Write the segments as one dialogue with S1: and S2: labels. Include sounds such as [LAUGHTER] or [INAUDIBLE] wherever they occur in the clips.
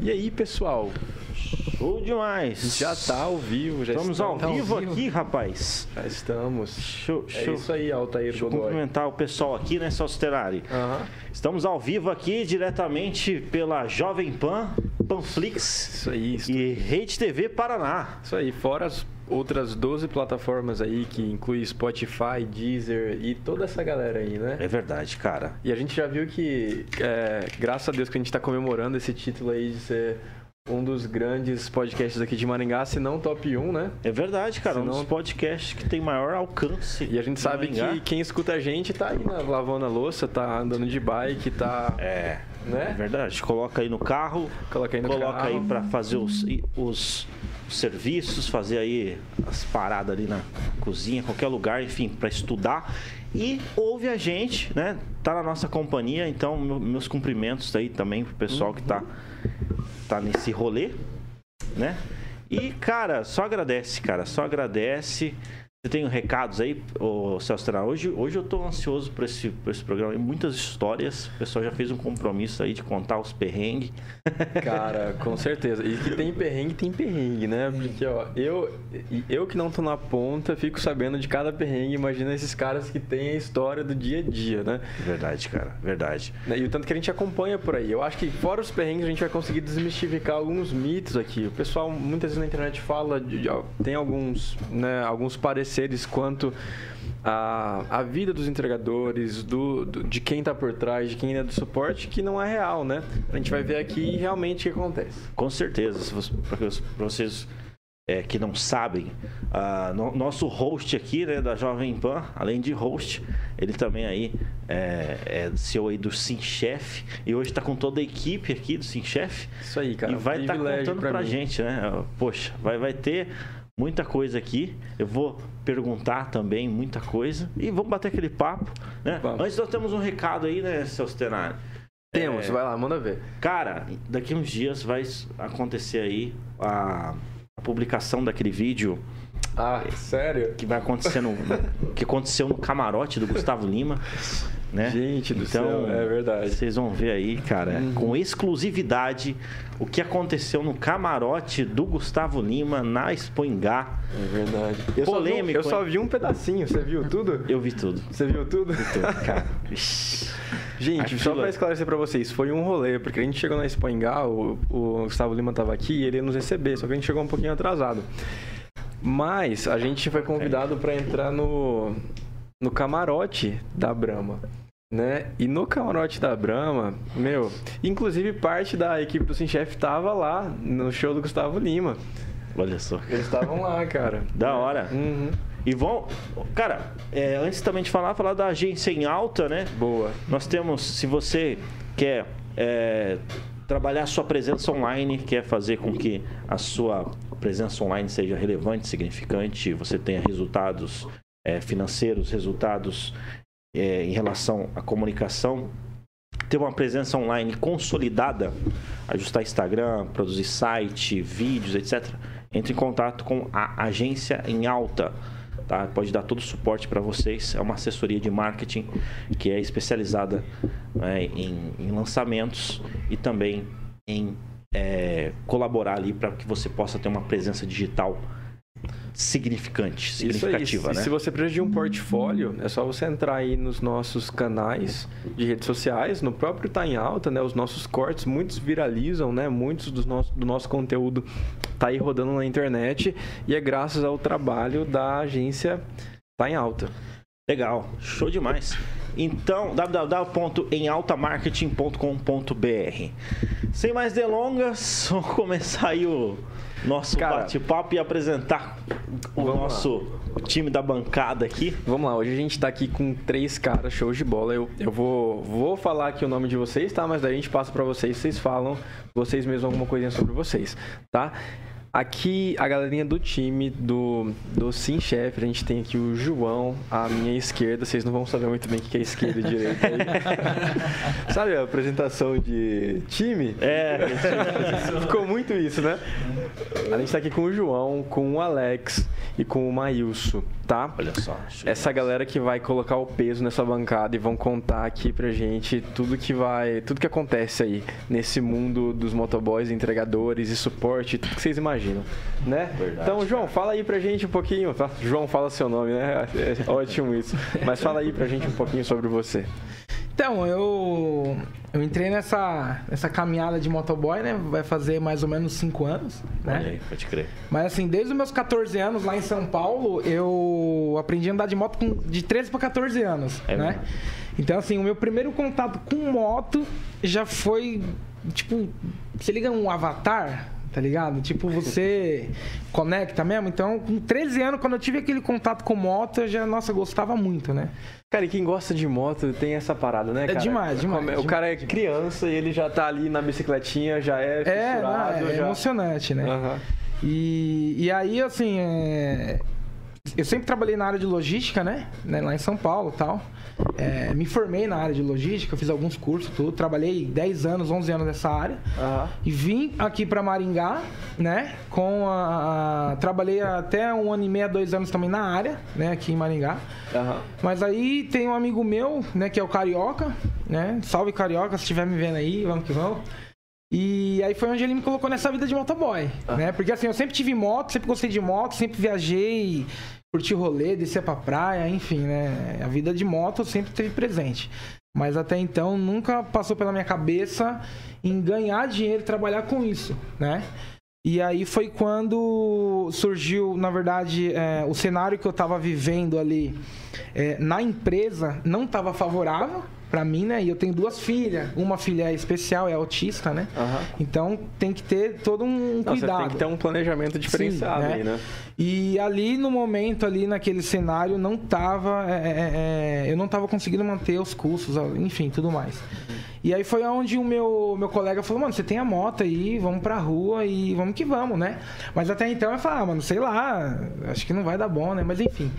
S1: E aí, pessoal?
S2: Show demais.
S1: Já tá ao vivo, já
S2: Estamos ao
S1: tá
S2: vivo aqui, rapaz.
S1: Já estamos.
S2: Show,
S1: É
S2: show.
S1: isso aí, Altair
S2: Deixa eu
S1: Godoy.
S2: cumprimentar o pessoal aqui, né, Salsterari?
S1: Aham.
S2: Estamos ao vivo aqui, diretamente pela Jovem Pan, Panflix
S1: Isso aí, isso,
S2: e Rede TV Paraná.
S1: isso aí. Fora as outras 12 plataformas aí, que inclui Spotify, Deezer e toda essa galera aí, né?
S2: É verdade, cara.
S1: E a gente já viu que, é, graças a Deus que a gente tá comemorando esse título aí de ser um dos grandes podcasts aqui de Maringá, se não top 1, né?
S2: É verdade, cara. Um
S1: Senão-
S2: dos podcasts que tem maior alcance.
S1: E a gente sabe
S2: Maringá.
S1: que quem escuta a gente tá aí na, lavando a louça, tá andando de bike, tá.
S2: É, é
S1: Né?
S2: verdade. Coloca aí no carro,
S1: Coloca aí no
S2: coloca
S1: carro.
S2: aí pra fazer os, os, os serviços, fazer aí as paradas ali na cozinha, qualquer lugar, enfim, pra estudar. E ouve a gente, né? Tá na nossa companhia, então meu- meus cumprimentos aí também pro pessoal que tá, tá nesse rolê, né? E, cara, só agradece, cara, só agradece. Você tem recados aí, ô Celso? Hoje, hoje eu tô ansioso por esse, por esse programa. Tem muitas histórias. O pessoal já fez um compromisso aí de contar os perrengues. [LAUGHS]
S1: Cara, com certeza. E que tem perrengue, tem perrengue, né? Porque, ó, eu, e eu que não tô na ponta, fico sabendo de cada perrengue. Imagina esses caras que têm a história do dia a dia, né?
S2: Verdade, cara, verdade.
S1: E o tanto que a gente acompanha por aí. Eu acho que fora os perrengues, a gente vai conseguir desmistificar alguns mitos aqui. O pessoal muitas vezes na internet fala, de, de- tem alguns, né, alguns pareceres quanto a, a vida dos entregadores, do, do- de quem tá por trás, de quem é do suporte, que não é real, né? A gente vai ver aqui realmente o que acontece.
S2: Com certeza. Pra vocês é, que não sabem, ah, no- nosso host aqui, né, da Jovem Pan, além de host, ele também aí é, é CEO aí do SimChef e hoje tá com toda a equipe aqui do SimChef.
S1: Isso aí, cara.
S2: e vai estar
S1: privilégio
S2: contando pra,
S1: mim.
S2: gente, né? Poxa, vai, vai ter muita coisa aqui. Eu vou perguntar também muita coisa e vamos bater aquele papo, né?
S1: Vamos.
S2: Antes nós temos um recado aí, né, Celso Tenari?
S1: Temos,
S2: É,
S1: vai lá, manda ver.
S2: Cara, daqui uns dias vai acontecer aí a, a publicação daquele vídeo
S1: Ah, sério?
S2: que vai acontecer no- que aconteceu no camarote do Gustavo Lima, [LAUGHS] né?
S1: Gente do
S2: Então,
S1: céu, é verdade.
S2: Vocês vão ver aí, cara,
S1: Uhum.
S2: com exclusividade o que aconteceu no camarote do Gustavo Lima na Expoingá.
S1: É verdade. Eu só vi
S2: Polêmico,
S1: eu só vi um pedacinho, você viu tudo?
S2: Eu vi tudo.
S1: Você viu tudo?
S2: Tudo, [LAUGHS] cara.
S1: Gente, só pra esclarecer pra vocês, foi um rolê, porque a gente chegou na Expo Engá, o, o Gustavo Lima tava aqui e ele ia nos receber, só que a gente chegou um pouquinho atrasado. Mas a gente foi convidado pra entrar no, no camarote da Brahma. Né? E no camarote da Brahma, meu, inclusive parte da equipe do Simchef tava lá no show do Gustavo Lima.
S2: Olha só.
S1: Eles estavam lá, cara.
S2: Da hora.
S1: Uhum.
S2: E vão. Cara, é, antes também de falar, falar da agência em alta, né?
S1: Boa.
S2: Nós temos, se você quer é, trabalhar a sua presença online, quer fazer com que a sua presença online seja relevante, significante, você tenha resultados é, financeiros, resultados é, em relação à comunicação, ter uma presença online consolidada, ajustar Instagram, produzir site, vídeos, etc. Entre em contato com a agência em alta. Tá? Pode dar todo o suporte para vocês. É uma assessoria de marketing que é especializada né, em, em lançamentos e também em é, colaborar ali para que você possa ter uma presença digital significante, significativa,
S1: Se,
S2: né?
S1: se você precisa de um portfólio, é só você entrar aí nos nossos canais de redes sociais, no próprio Tá em Alta, né? Os nossos cortes, muitos viralizam, né? Muitos do nosso, do nosso conteúdo tá aí rodando na internet e é graças ao trabalho da agência Tá em Alta.
S2: Legal, show demais. Então, www.emaltamarketing.com.br. Sem mais delongas, [LAUGHS] vamos começar aí o nosso bate-papo e apresentar o
S1: vamos lá.
S2: nosso time da bancada aqui.
S1: Vamos lá, hoje a gente tá aqui com três caras, show de bola. Eu, eu vou, vou falar aqui o nome de vocês, tá? Mas daí a gente passa pra vocês, vocês falam vocês mesmos alguma coisinha sobre vocês, tá? Aqui, a galerinha do time do, do Sim Chef, a gente tem aqui o João, à minha esquerda. Vocês não vão saber muito bem o que é esquerda e direita. aí. [LAUGHS] Sabe a apresentação de time?
S2: É, [LAUGHS]
S1: Ficou muito isso, né? A gente tá aqui com o João, com o Alex e com o Maílson, tá?
S2: olha só.
S1: Essa galera que vai colocar o peso nessa bancada e vão contar aqui pra gente tudo que vai, tudo que acontece aí nesse mundo dos motoboys, entregadores e suporte, tudo que vocês imaginam, né?
S2: Verdade,
S1: então, João, fala aí pra gente um pouquinho, tá? João, fala seu nome, né? É ótimo isso. Mas fala aí pra gente um pouquinho sobre você.
S3: Então, eu, eu entrei nessa, nessa caminhada de motoboy, né? Vai fazer mais ou menos 5 anos,
S2: Olha
S3: né?
S2: aí, pode crer.
S3: Mas assim, desde os meus 14 anos lá em São Paulo, eu aprendi a andar de moto com, de 13 para 14 anos,
S2: É
S3: né?
S2: mesmo?
S3: Então assim, o meu primeiro contato com moto já foi, tipo, você liga um avatar, tá ligado? Tipo, você [LAUGHS] conecta mesmo. Então, com 13 anos, quando eu tive aquele contato com moto, eu já, nossa, gostava muito, né?
S1: Cara, e quem gosta de moto tem essa parada, né, cara?
S3: demais, demais,
S1: O
S3: demais.
S1: cara é criança e ele já tá ali na bicicletinha, já é
S3: É, não,
S1: fissurado,
S3: é
S1: já...
S3: emocionante, né?
S1: Aham.
S3: E, e aí, assim, é, eu sempre trabalhei na área de logística, né? Né, Lá em São Paulo e tal. É, me formei na área de logística, fiz alguns cursos, tudo. Trabalhei 10 anos, 11 anos nessa área.
S1: Aham.
S3: E vim aqui para Maringá, né? Com a, a- Trabalhei até um ano e meio, dois anos também na área, né? Aqui em Maringá.
S1: Aham.
S3: Mas aí tem um amigo meu, né? Que é o Carioca, né? Salve Carioca, se estiver me vendo aí, vamos que vamos. E aí foi onde ele me colocou nessa vida de motoboy, né? Porque assim, eu sempre tive moto, sempre gostei de moto, sempre viajei, curti rolê, descia pra praia, enfim, né? A vida de moto sempre teve presente. Mas até então nunca passou pela minha cabeça em ganhar dinheiro trabalhar com isso, né? E aí foi quando surgiu, na verdade, é, o cenário que eu tava vivendo ali é, na empresa não estava favorável para mim, né? E eu tenho duas filhas. Uma filha é especial, é autista, né?
S1: Aham.
S3: Então tem que ter todo um
S1: você
S3: cuidado.
S1: tem que ter um planejamento diferenciado
S3: Sim, né?
S1: aí, né?
S3: E ali no momento, ali naquele cenário, não tava. é, é, é, eu não tava conseguindo manter os custos, enfim, tudo mais. E aí foi onde o meu, meu colega falou, mano, você tem a moto aí, vamos pra rua e vamos que vamos, né? Mas até então eu falei, ah, mano, sei lá, acho que não vai dar bom, né? Mas enfim.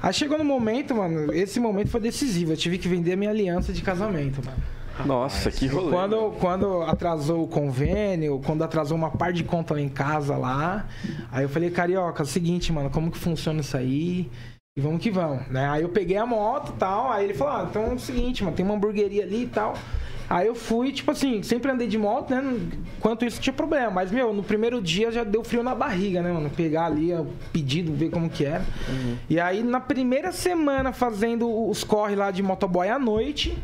S3: Aí chegou no momento, mano, esse momento foi decisivo. Eu tive que vender a minha aliança de casamento, mano.
S1: Nossa, que rolê.
S3: Quando, quando atrasou o convênio, quando atrasou uma parte de conta lá em casa lá, aí eu falei, Carioca, é o seguinte, mano, como que funciona isso aí? E vamos que vamos, né? Aí eu peguei a moto e tal, aí ele falou, ah, então é o seguinte, mano, tem uma hamburgueria ali e tal. Aí eu fui, tipo assim, sempre andei de moto, né? Quanto isso tinha problema. Mas, meu, no primeiro dia já deu frio na barriga, né, mano? Pegar ali o pedido, ver como que era. E aí, na primeira semana fazendo os corre lá de motoboy à noite,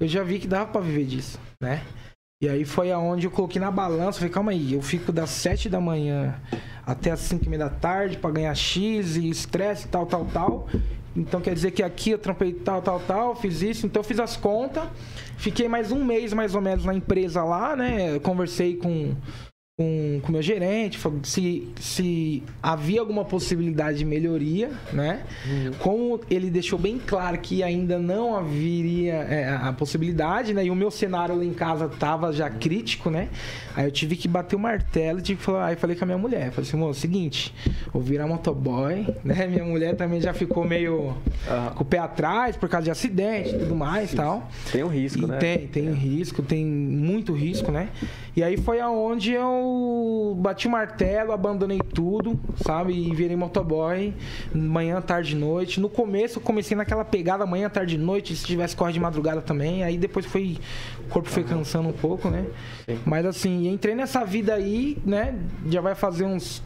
S3: eu já vi que dava pra viver disso, né? E aí foi aonde eu coloquei na balança, falei, calma aí, eu fico das 7 da manhã até as 5 e meia da tarde pra ganhar X e estresse, tal, tal, tal. Então quer dizer que aqui eu trampei tal, tal, tal, fiz isso, então eu fiz as contas, fiquei mais um mês mais ou menos na empresa lá, né? Eu conversei com com o meu gerente, se, se havia alguma possibilidade de melhoria, né? Como ele deixou bem claro que ainda não haveria é, a possibilidade, né? E o meu cenário lá em casa tava já crítico, né? Aí eu tive que bater o martelo, tive que falar, aí falei com a minha mulher, falei assim, moço, seguinte, vou virar motoboy, [LAUGHS] né? Minha mulher também já ficou meio com o pé atrás por causa de acidente e tudo mais, e tal.
S1: Tem um risco,
S3: E
S1: né?
S3: Tem, tem risco, tem muito risco, né? E aí foi aonde eu bati o martelo, abandonei tudo, sabe? E virei motoboy, manhã, tarde e noite. No começo eu comecei naquela pegada manhã, tarde e noite, se tivesse corre de madrugada também. Aí depois foi. O corpo foi cansando um pouco, né?
S1: Sim.
S3: Mas assim, entrei nessa vida aí, né? Já vai fazer uns.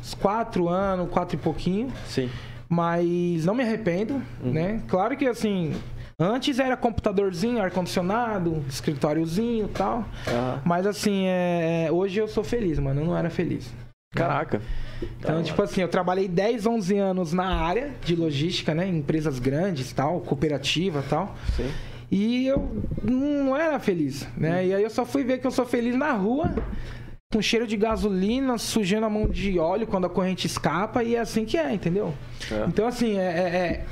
S3: uns quatro anos, quatro e pouquinho
S1: Sim.
S3: mas não me arrependo, né? Claro que assim, antes era computadorzinho, ar-condicionado, escritóriozinho e tal. Mas assim, é... hoje eu sou feliz, mano. Eu não era feliz.
S1: Caraca.
S3: Então, tipo assim, eu trabalhei 10, 11 anos na área de logística, né? Em empresas grandes tal, cooperativa tal.
S1: Sim.
S3: E eu não era feliz, né? E aí eu só fui ver que eu sou feliz na rua, com cheiro de gasolina, sujando a mão de óleo quando a corrente escapa, e é assim que é, entendeu?
S1: É.
S3: Então, assim, é, é, é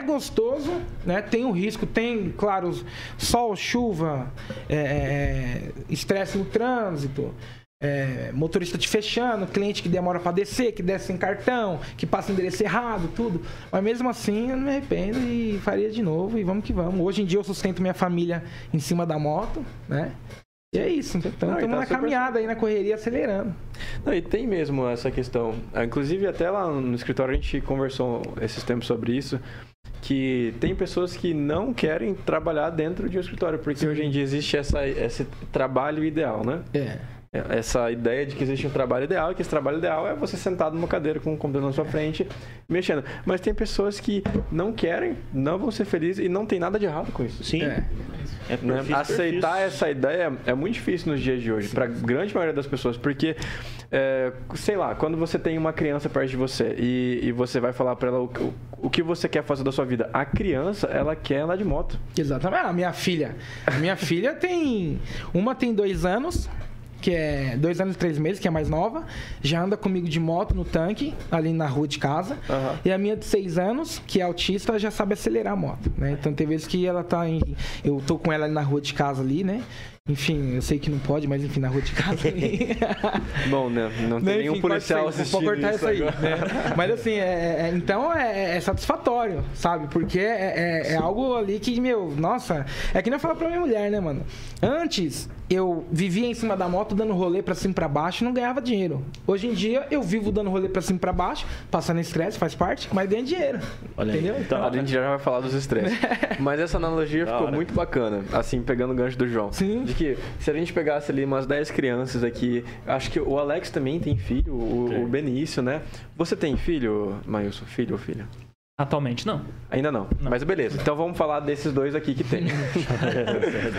S3: gostoso, né? Tem o risco, tem, claro, sol, chuva, é, é, estresse no trânsito. é, motorista te fechando, cliente que demora para descer, que desce sem cartão, que passa endereço errado, tudo. Mas mesmo assim, eu não me arrependo e faria de novo e vamos que vamos. Hoje em dia eu sustento minha família em cima da moto, né? E é isso, então estamos
S1: tá
S3: na caminhada aí, na correria, acelerando.
S1: Não, e tem mesmo essa questão. Ah, Inclusive, até lá no escritório a gente conversou esses tempos sobre isso. Que tem pessoas que não querem trabalhar dentro de um escritório, porque hoje em dia existe essa, esse trabalho ideal, né?
S3: É.
S1: Essa ideia de que existe um trabalho ideal e que esse trabalho ideal é você sentado numa cadeira com o computador na sua frente, mexendo. Mas tem pessoas que não querem, não vão ser felizes e não tem nada de errado com isso.
S2: Sim.
S3: É.
S2: É
S1: né?
S2: perfil,
S1: Aceitar
S2: perfil.
S1: essa ideia é muito difícil nos dias de hoje, para grande maioria das pessoas, porque, é, sei lá, quando você tem uma criança perto de você e, e você vai falar para ela o, o, o que você quer fazer da sua vida, a criança, ela quer andar de moto.
S3: Exatamente. A minha filha. A minha filha tem. Uma tem dois anos, que é dois anos e três meses, que é mais nova. Já anda comigo de moto no tanque, ali na rua de casa.
S1: Aham.
S3: E a minha de seis anos, que é autista, já sabe acelerar a moto, né? Então tem vezes que ela tá em. Eu tô com ela ali na rua de casa ali, né? Enfim, eu sei que não pode, mas enfim, na rua de casa. [LAUGHS]
S1: Bom, né? Não tem
S3: Né,
S1: nenhum
S3: enfim,
S1: policial
S3: pode ser,
S1: assistindo
S3: Vou cortar
S1: isso
S3: aí,
S1: agora.
S3: né? Mas assim, é, é- então é, é satisfatório, sabe? Porque é, é- é algo ali que, meu, nossa, é que nem eu falo pra minha mulher, né, mano? Antes, eu vivia em cima da moto dando rolê pra cima e pra baixo e não ganhava dinheiro. Hoje em dia, eu vivo dando rolê pra cima e pra baixo, passando estresse, faz parte, mas ganho dinheiro.
S2: Olha aí.
S3: entendeu?
S2: Então,
S1: A gente já vai falar dos estresses. [LAUGHS] Mas essa analogia
S2: Da
S1: ficou
S2: hora.
S1: muito bacana, assim, pegando o gancho do João.
S3: Sim.
S1: De que se a gente pegasse ali umas 10 crianças aqui, acho que o Alex também tem filho, o, o Benício, né? Você tem filho, Mailson? Filho ou filha?
S4: Atualmente, não.
S1: Ainda não. Mas beleza. Então vamos falar desses dois aqui que tem. [LAUGHS]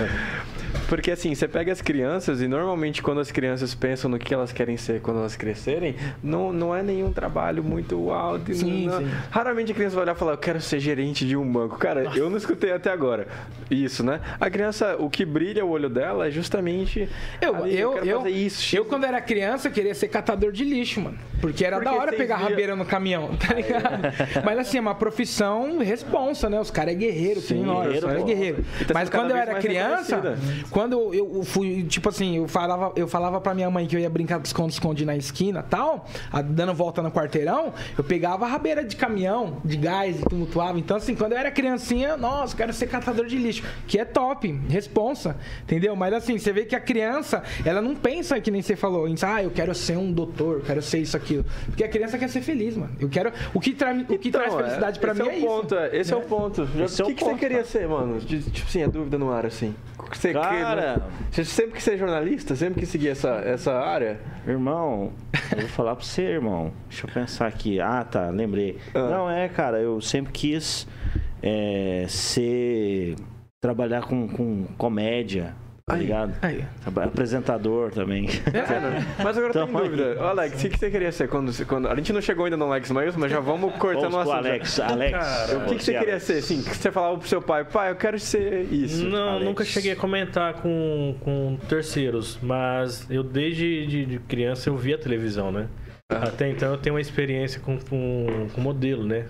S1: [LAUGHS] Porque assim, você pega as crianças e normalmente quando as crianças pensam no que elas querem ser quando elas crescerem, não, não é nenhum trabalho muito alto.
S3: Sim,
S1: não-
S3: sim.
S1: Raramente a criança vai olhar e falar, eu quero ser gerente de um banco. Cara, eu não escutei até agora isso, né? A criança, o que brilha o olho dela é justamente.
S3: Eu,
S1: ali,
S3: eu, eu,
S1: fazer isso.
S3: eu, quando era criança, queria ser catador de lixo, mano. Porque era
S1: Porque
S3: da hora pegar
S1: via-
S3: rabeira no caminhão, tá ligado? Mas assim, é uma profissão responsa, né? Os caras é guerreiro,
S2: Sim, guerreiro,
S3: é guerreiro.
S1: Tá
S3: Mas quando eu era criança. Quando eu fui, tipo assim, eu falava, eu falava pra minha mãe que eu ia brincar de esconde-esconde na esquina e tal, a- dando volta no quarteirão, eu pegava a rabeira de caminhão, de gás e tumultuava. Então, assim, quando eu era criancinha, nossa, eu quero ser catador de lixo, que é top, responsa, entendeu? Mas assim, você vê que a criança, ela não pensa que nem você falou, em, ah, eu quero ser um doutor, eu quero ser isso, aquilo. Porque a criança quer ser feliz, mano. Eu quero. O que, tra... o que
S1: Então,
S3: traz felicidade
S1: é,
S3: pra
S1: esse
S3: mim
S1: é
S3: é,
S1: o
S3: isso.
S1: ponto, é, esse é o ponto. Já-
S2: Esse é
S1: o que,
S2: o
S1: que você
S2: ponto,
S1: queria
S2: cara.
S1: ser, mano? Tipo assim, a dúvida no ar, assim. Você quer-
S2: Cara.
S1: Você sempre quis ser jornalista? Sempre quis seguir essa, essa área?
S2: Irmão, eu vou falar pra você, irmão. Deixa eu pensar aqui. Ah, tá, lembrei.
S1: Ah.
S2: Não, é, cara, eu sempre quis é, ser. trabalhar com, com comédia, tá ligado?
S3: Aí.
S2: Apresentador também.
S1: Mas agora eu
S2: Tamo
S1: tenho dúvida.
S2: aí.
S1: Ô, Alex, o que que você queria ser quando, quando... A gente não chegou ainda no Alex Miles, mas já vamos cortando
S2: Vamos
S1: o assunto.
S2: Alex. Alex.
S1: O que, que você queria ser, assim? Que você falava pro seu pai, pai, eu quero ser isso.
S5: Não,
S2: Alex.
S5: nunca cheguei a comentar com, com terceiros, mas eu desde de, de criança eu via televisão, né? Até então eu tenho uma experiência com, com, com modelo, né?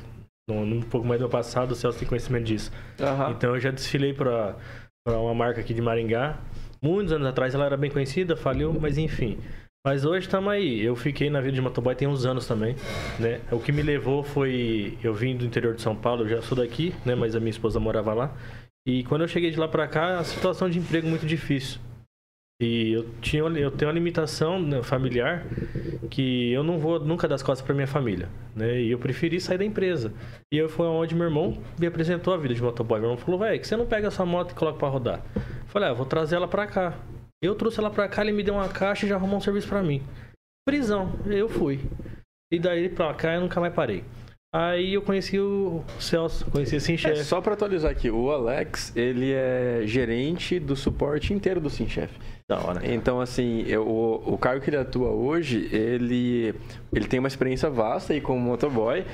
S5: No, um pouco mais do meu passado, o Celso tem conhecimento disso.
S1: Aham.
S5: Então eu já desfilei para uma marca aqui de Maringá. Muitos anos atrás ela era bem conhecida, faliu, mas enfim. Mas hoje estamos aí. Eu fiquei na vida de motoboy tem uns anos também, né? O que me levou foi eu vim do interior de São Paulo, eu já sou daqui, né, mas a minha esposa morava lá. E quando eu cheguei de lá para cá, a situação de emprego muito difícil. E eu tinha eu tenho uma limitação né, familiar que eu não vou nunca dar as costas para minha família, né? E eu preferi sair da empresa. E eu foi onde meu irmão me apresentou a vida de motoboy. Meu irmão falou: "Velho, que você não pega a sua moto e coloca para rodar?" Eu falei: "Ah, vou trazer ela para cá." Eu trouxe ela para cá, ele me deu uma caixa e já arrumou um serviço para mim. Prisão. Eu fui. E daí pra cá eu nunca mais parei. Aí eu conheci o Celso, conheci esse
S1: É,
S5: chefe.
S1: só pra atualizar aqui, o Alex, ele é gerente do suporte inteiro do SimChef.
S2: Da hora. cara.
S1: Então, assim, eu- o, o cargo que ele atua hoje, ele, ele tem uma experiência vasta aí como motoboy,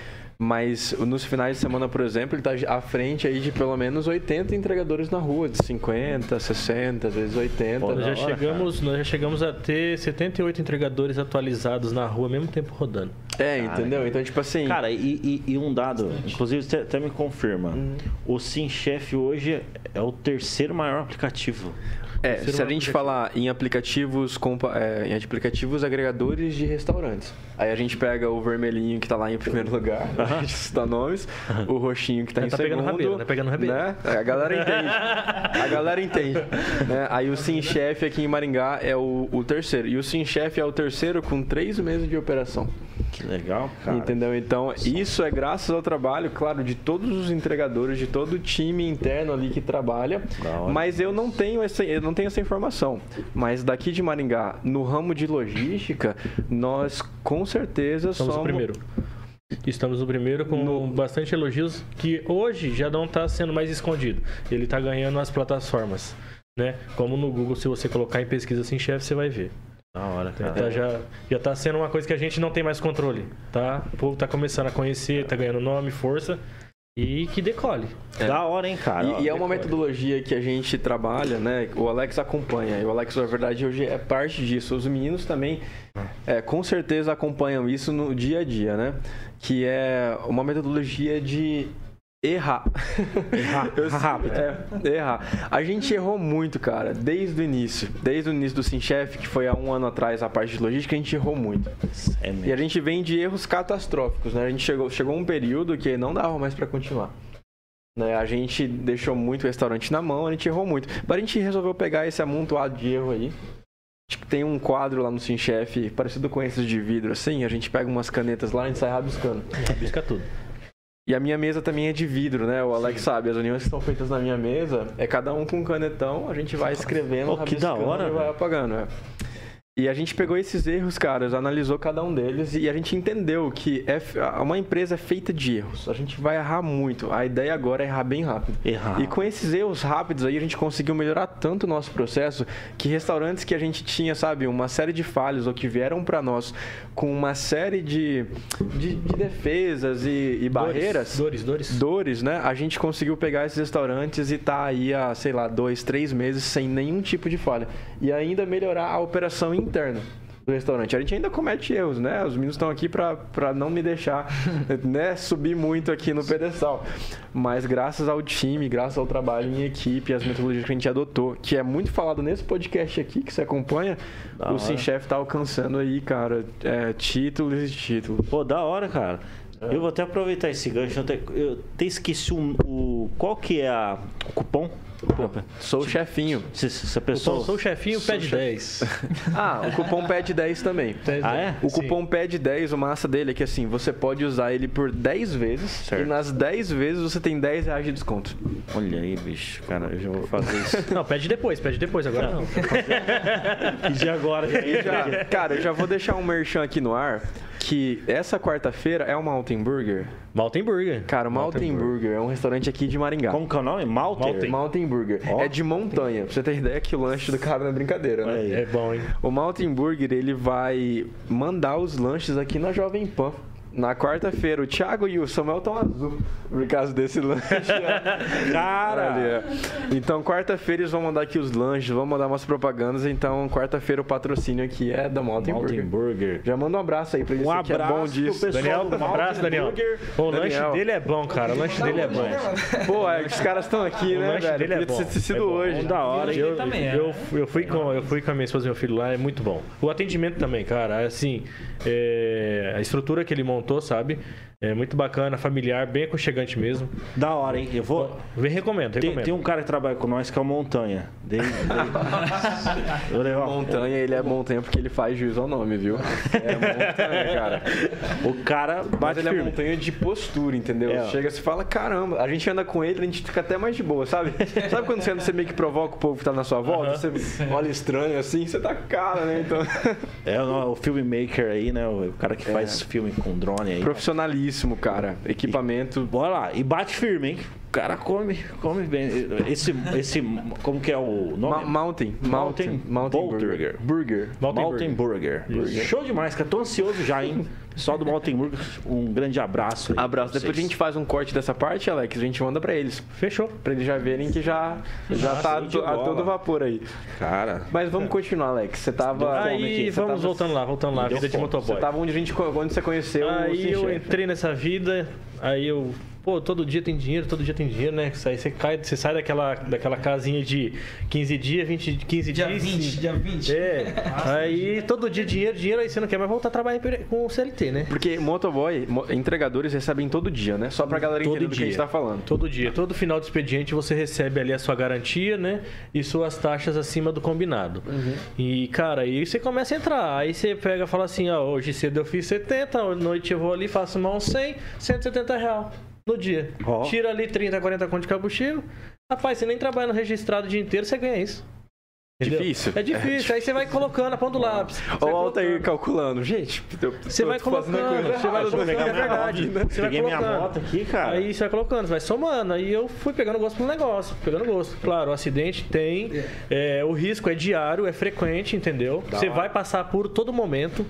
S1: mas nos finais de semana, por exemplo, ele está à frente aí de pelo menos 80 entregadores na rua, de 50, 60, às vezes 80.
S2: Pô,
S5: Nós já,
S2: hora,
S5: chegamos, nós já chegamos a ter 78 entregadores atualizados na rua ao mesmo tempo rodando.
S1: É, entendeu? Então, tipo assim...
S2: Cara, e, e- e um dado, inclusive você até me confirma,
S1: Uhum.
S2: o SimChef hoje é o terceiro maior aplicativo.
S1: É, se a gente
S5: objetivo.
S1: falar em aplicativos, é, em aplicativos agregadores de restaurantes, aí a gente pega o vermelhinho que tá lá em primeiro lugar, [LAUGHS] a gente cita nomes, o roxinho que tá em
S5: Tá pegando
S1: segundo,
S5: rabeira, tá pegando rabeira.
S1: né? A galera entende. A galera entende. né? Aí o Sim Chef aqui em Maringá é o, o terceiro. E o Sim Chef é o terceiro com três meses de operação.
S2: Que legal, cara.
S1: Entendeu? Então, isso é graças ao trabalho, claro, de todos os entregadores, de todo o time interno ali que trabalha. Mas eu não tenho essa, eu não tenho essa informação. Mas daqui de Maringá, no ramo de logística, nós com certeza
S5: Somos
S1: somos
S5: o primeiro. Estamos no primeiro com
S1: No-
S5: bastante elogios, que hoje já não está sendo mais escondido. Ele está ganhando as plataformas. Né? Como no Google, se você colocar em pesquisa sem chefe, você vai ver.
S2: Da hora, cara.
S5: Tá, já, já tá sendo uma coisa que a gente não tem mais controle. Tá? O povo tá começando a conhecer, tá ganhando nome, força. E que decole.
S2: Da hora, hein, cara. Ó,
S1: E, e é uma metodologia que a gente trabalha, né? O Alex acompanha. E o Alex, na verdade, hoje é parte disso. Os meninos também, é, com certeza, acompanham isso no dia a dia, né? Que é uma metodologia de errar. [LAUGHS]
S2: Errar,
S1: Eu-
S2: rápido.
S1: É, errar. A gente errou muito, cara, desde o início. Desde o início do SimChef, que foi há um ano atrás, a parte de logística, a gente errou muito.
S2: É
S1: E a gente vem de erros catastróficos, né? A gente chegou, chegou um período que não dava mais pra continuar. Né? A gente deixou muito o restaurante na mão, a gente errou muito. Mas a gente resolveu pegar esse amontoado de erro aí. Acho que tem um quadro lá no Sim Chef, parecido com esses de vidro, assim. A gente pega umas canetas lá e a gente sai rabiscando.
S5: Rabisca tudo.
S1: E a minha mesa também é de vidro, né? O Alex sabe, as uniões que estão feitas na minha mesa é cada um com um canetão, a gente vai escrevendo,
S2: Pô, que da hora,
S1: e vai apagando. É. E a gente pegou esses erros, caras, analisou cada um deles e a gente entendeu que é, uma empresa é feita de erros. A gente vai errar muito. A ideia agora é errar bem rápido.
S2: Errar.
S1: E com esses erros rápidos aí, a gente conseguiu melhorar tanto o nosso processo que restaurantes que a gente tinha, sabe, uma série de falhas ou que vieram para nós com uma série de, de, de defesas e, e barreiras
S5: Dores, dores.
S1: dores, né? A gente conseguiu pegar esses restaurantes e tá aí há, sei lá, dois, três meses sem nenhum tipo de falha. E ainda melhorar a operação interna do restaurante. A gente ainda comete erros, né? Os meninos estão aqui pra não me deixar [LAUGHS] né, subir muito aqui no pedestal. Mas graças ao time, graças ao trabalho em equipe, as metodologias que a gente adotou, que é muito falado nesse podcast aqui que você acompanha,
S2: Da
S1: o
S2: hora.
S1: Sim Chef tá alcançando aí, cara, é, títulos e títulos.
S2: Pô, da hora, cara. Eu vou até aproveitar esse gancho. Eu até, eu até esqueci o, o- Qual que é a, o cupom?
S1: Sou o chefinho.
S2: Se, se a pessoa...
S5: sou, sou o chefinho, pede 10. [LAUGHS]
S1: Ah, o cupom pede 10 também.
S2: Ah, é?
S1: O
S5: Sim.
S1: cupom pede 10, o massa dele é que assim, você pode usar ele por 10 vezes
S2: Certo.
S1: e nas 10 vezes você tem 10 reais de desconto.
S2: Olha aí, bicho. Cara, eu já vou fazer isso. [LAUGHS]
S5: Não, pede depois, pede depois, agora não. [LAUGHS]
S2: de agora.
S1: Já, cara, eu já vou deixar um merchan aqui no ar que essa quarta-feira é o Mountain Burger.
S5: Malten Burger.
S1: Cara, o Mountain, Burger é um restaurante aqui de Maringá.
S2: Como que é o nome? Malter?
S5: Malter.
S1: Mountain Burger.
S2: Ó.
S1: É de montanha. Pra você ter ideia que o lanche do cara não é brincadeira, né?
S2: Aí.
S5: É bom, hein?
S1: O Mountain Burger, ele vai mandar os lanches aqui na Jovem Pan. Na quarta-feira, o Thiago e o Samuel estão azul por causa desse lanche. [LAUGHS]
S2: Cara!
S1: Ali, é. Então, quarta-feira eles vão mandar aqui os lanches, vão mandar umas propagandas. Então, quarta-feira o patrocínio aqui é da Mountain,
S2: Mountain
S1: Burger.
S2: Burger.
S1: Já manda um abraço aí pra eles,
S2: Um
S1: que é
S2: abraço
S1: bom
S2: pro
S1: disso.
S2: pessoal
S5: Daniel,
S2: do
S5: um abraço, Daniel.
S2: Burger.
S5: O lanche
S1: Daniel.
S5: dele é bom, cara. O lanche dele é bom.
S1: Pô, é, os caras estão aqui,
S5: O
S1: né,
S5: lanche
S1: velho?
S5: dele é bom.
S1: sido
S5: É bom.
S1: hoje.
S2: Da hora, hein?
S5: Eu,
S4: também é,
S5: eu, eu, fui com, eu fui com a minha esposa e meu filho lá, é muito bom. O atendimento também, cara, assim, é, a estrutura que ele montou, sabe? É muito bacana, familiar, bem aconchegante mesmo.
S2: Da hora, hein? Eu vou.
S5: Vem, recomendo,
S2: Tem,
S5: recomendo.
S2: tem um cara que trabalha com nós que é o Montanha. Dei. [LAUGHS] Eu
S1: Montanha, ele é montanha porque ele faz juízo ao nome, viu? É montanha, cara.
S2: O cara
S1: Mas
S2: bate
S1: ele é
S2: firme.
S1: montanha de postura, entendeu?
S2: É.
S1: Chega e fala, caramba, a gente anda com ele, a gente fica até mais de boa, sabe? sabe quando você anda, você meio que provoca o povo que tá na sua volta? Você olha estranho assim, você tá com cara, né? Então,
S2: É o, o filmmaker aí, né? O cara que faz filme com drone aí.
S1: Profissionalíssimo, cara. Equipamento.
S2: Bora lá. E bate firme, hein? O cara come, come bem. Esse, esse, como que é o nome?
S1: Ma- mountain.
S2: Mountain
S1: Mountain
S2: Burger.
S1: Burger.
S5: Mountain
S2: Mountain Burger. Show demais, cara. Tô ansioso já, hein? Pessoal do Mountain um grande abraço. aí
S1: Abraço. Depois a gente faz um corte dessa parte, Alex, a gente manda pra eles.
S5: Fechou.
S1: Pra eles já verem que já, já
S2: Nossa,
S1: tá to- a todo vapor aí.
S2: Cara,
S1: Mas vamos continuar, Alex. Você tava.
S5: Aí,
S1: você
S5: vamos
S1: tava-
S5: voltando lá, voltando lá, vida de
S2: fome.
S1: Você
S5: motoboy.
S1: tava onde, a gente, onde você conheceu o
S5: Aí eu entrei nessa vida, aí eu, pô, todo dia tem dinheiro, todo dia tem dinheiro, né? Aí você cai, você sai daquela, daquela casinha de 15 dias, 20, 15
S3: Dia
S5: dias.
S3: 20, dia 20.
S5: É. Aí todo dia dinheiro, dinheiro, aí você não quer mais voltar a trabalhar com o CLT, né?
S1: Porque motoboy, mo- entregadores recebem todo dia, né? Só pra galera
S5: Todo
S1: entender do que a gente tá falando.
S5: Todo dia, todo final do expediente você recebe ali a sua garantia, né? E suas taxas acima do combinado. E, cara, aí você começa a entrar. Aí você pega e fala assim: ó, hoje cedo eu fiz 70, à noite eu vou ali, faço mal uns 100, 170 real no dia.
S2: Ó.
S5: Tira ali 30, 40 conto de combustível. Rapaz, você nem trabalha no registrado o dia inteiro, você ganha isso. Entendeu?
S1: Difícil.
S5: É difícil. Aí você vai colocando a ponta do lápis. Você
S1: Ó
S5: vai
S1: o Altair
S5: colocando.
S1: calculando. Gente, eu
S5: Você vai colocando, você vai colocando, é
S2: minha
S5: verdade. Você vai
S2: Peguei minha
S5: colocando.
S2: moto aqui, cara.
S5: Aí você vai colocando, você vai somando. Aí eu fui pegando gosto pelo negócio, pegando gosto. Claro, o acidente tem, é, o risco é diário, é frequente, entendeu? Você vai passar por todo momento.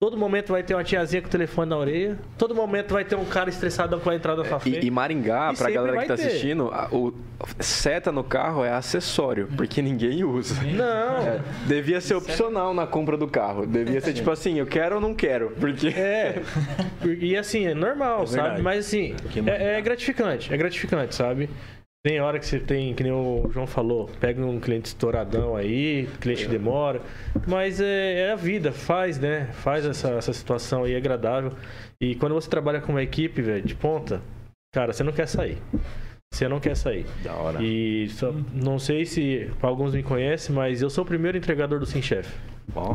S5: Todo momento vai ter uma tiazinha com o telefone na orelha. Todo momento vai ter um cara estressado com a entrada da sua frente.
S1: E, e Maringá,
S5: E
S1: pra galera que tá
S5: ter.
S1: assistindo, a- o seta no carro é acessório, porque ninguém usa.
S5: Não.
S1: É, devia ser opcional na compra do carro. Devia ser tipo assim, eu quero ou não quero. Porque.
S5: É. [LAUGHS] E assim, é normal, sabe?
S2: verdade.
S5: Mas assim, é, é gratificante, é gratificante, sabe? Tem hora que você tem, que nem o João falou, pega um cliente estouradão aí, cliente demora. Mas é, é a vida, faz, né? Faz essa, essa situação aí agradável. E quando você trabalha com uma equipe, velho, de ponta, cara, você não quer sair. Você não quer sair.
S2: Da hora.
S5: E só- não sei se alguns me conhecem, mas eu sou o primeiro entregador do Sim Chef.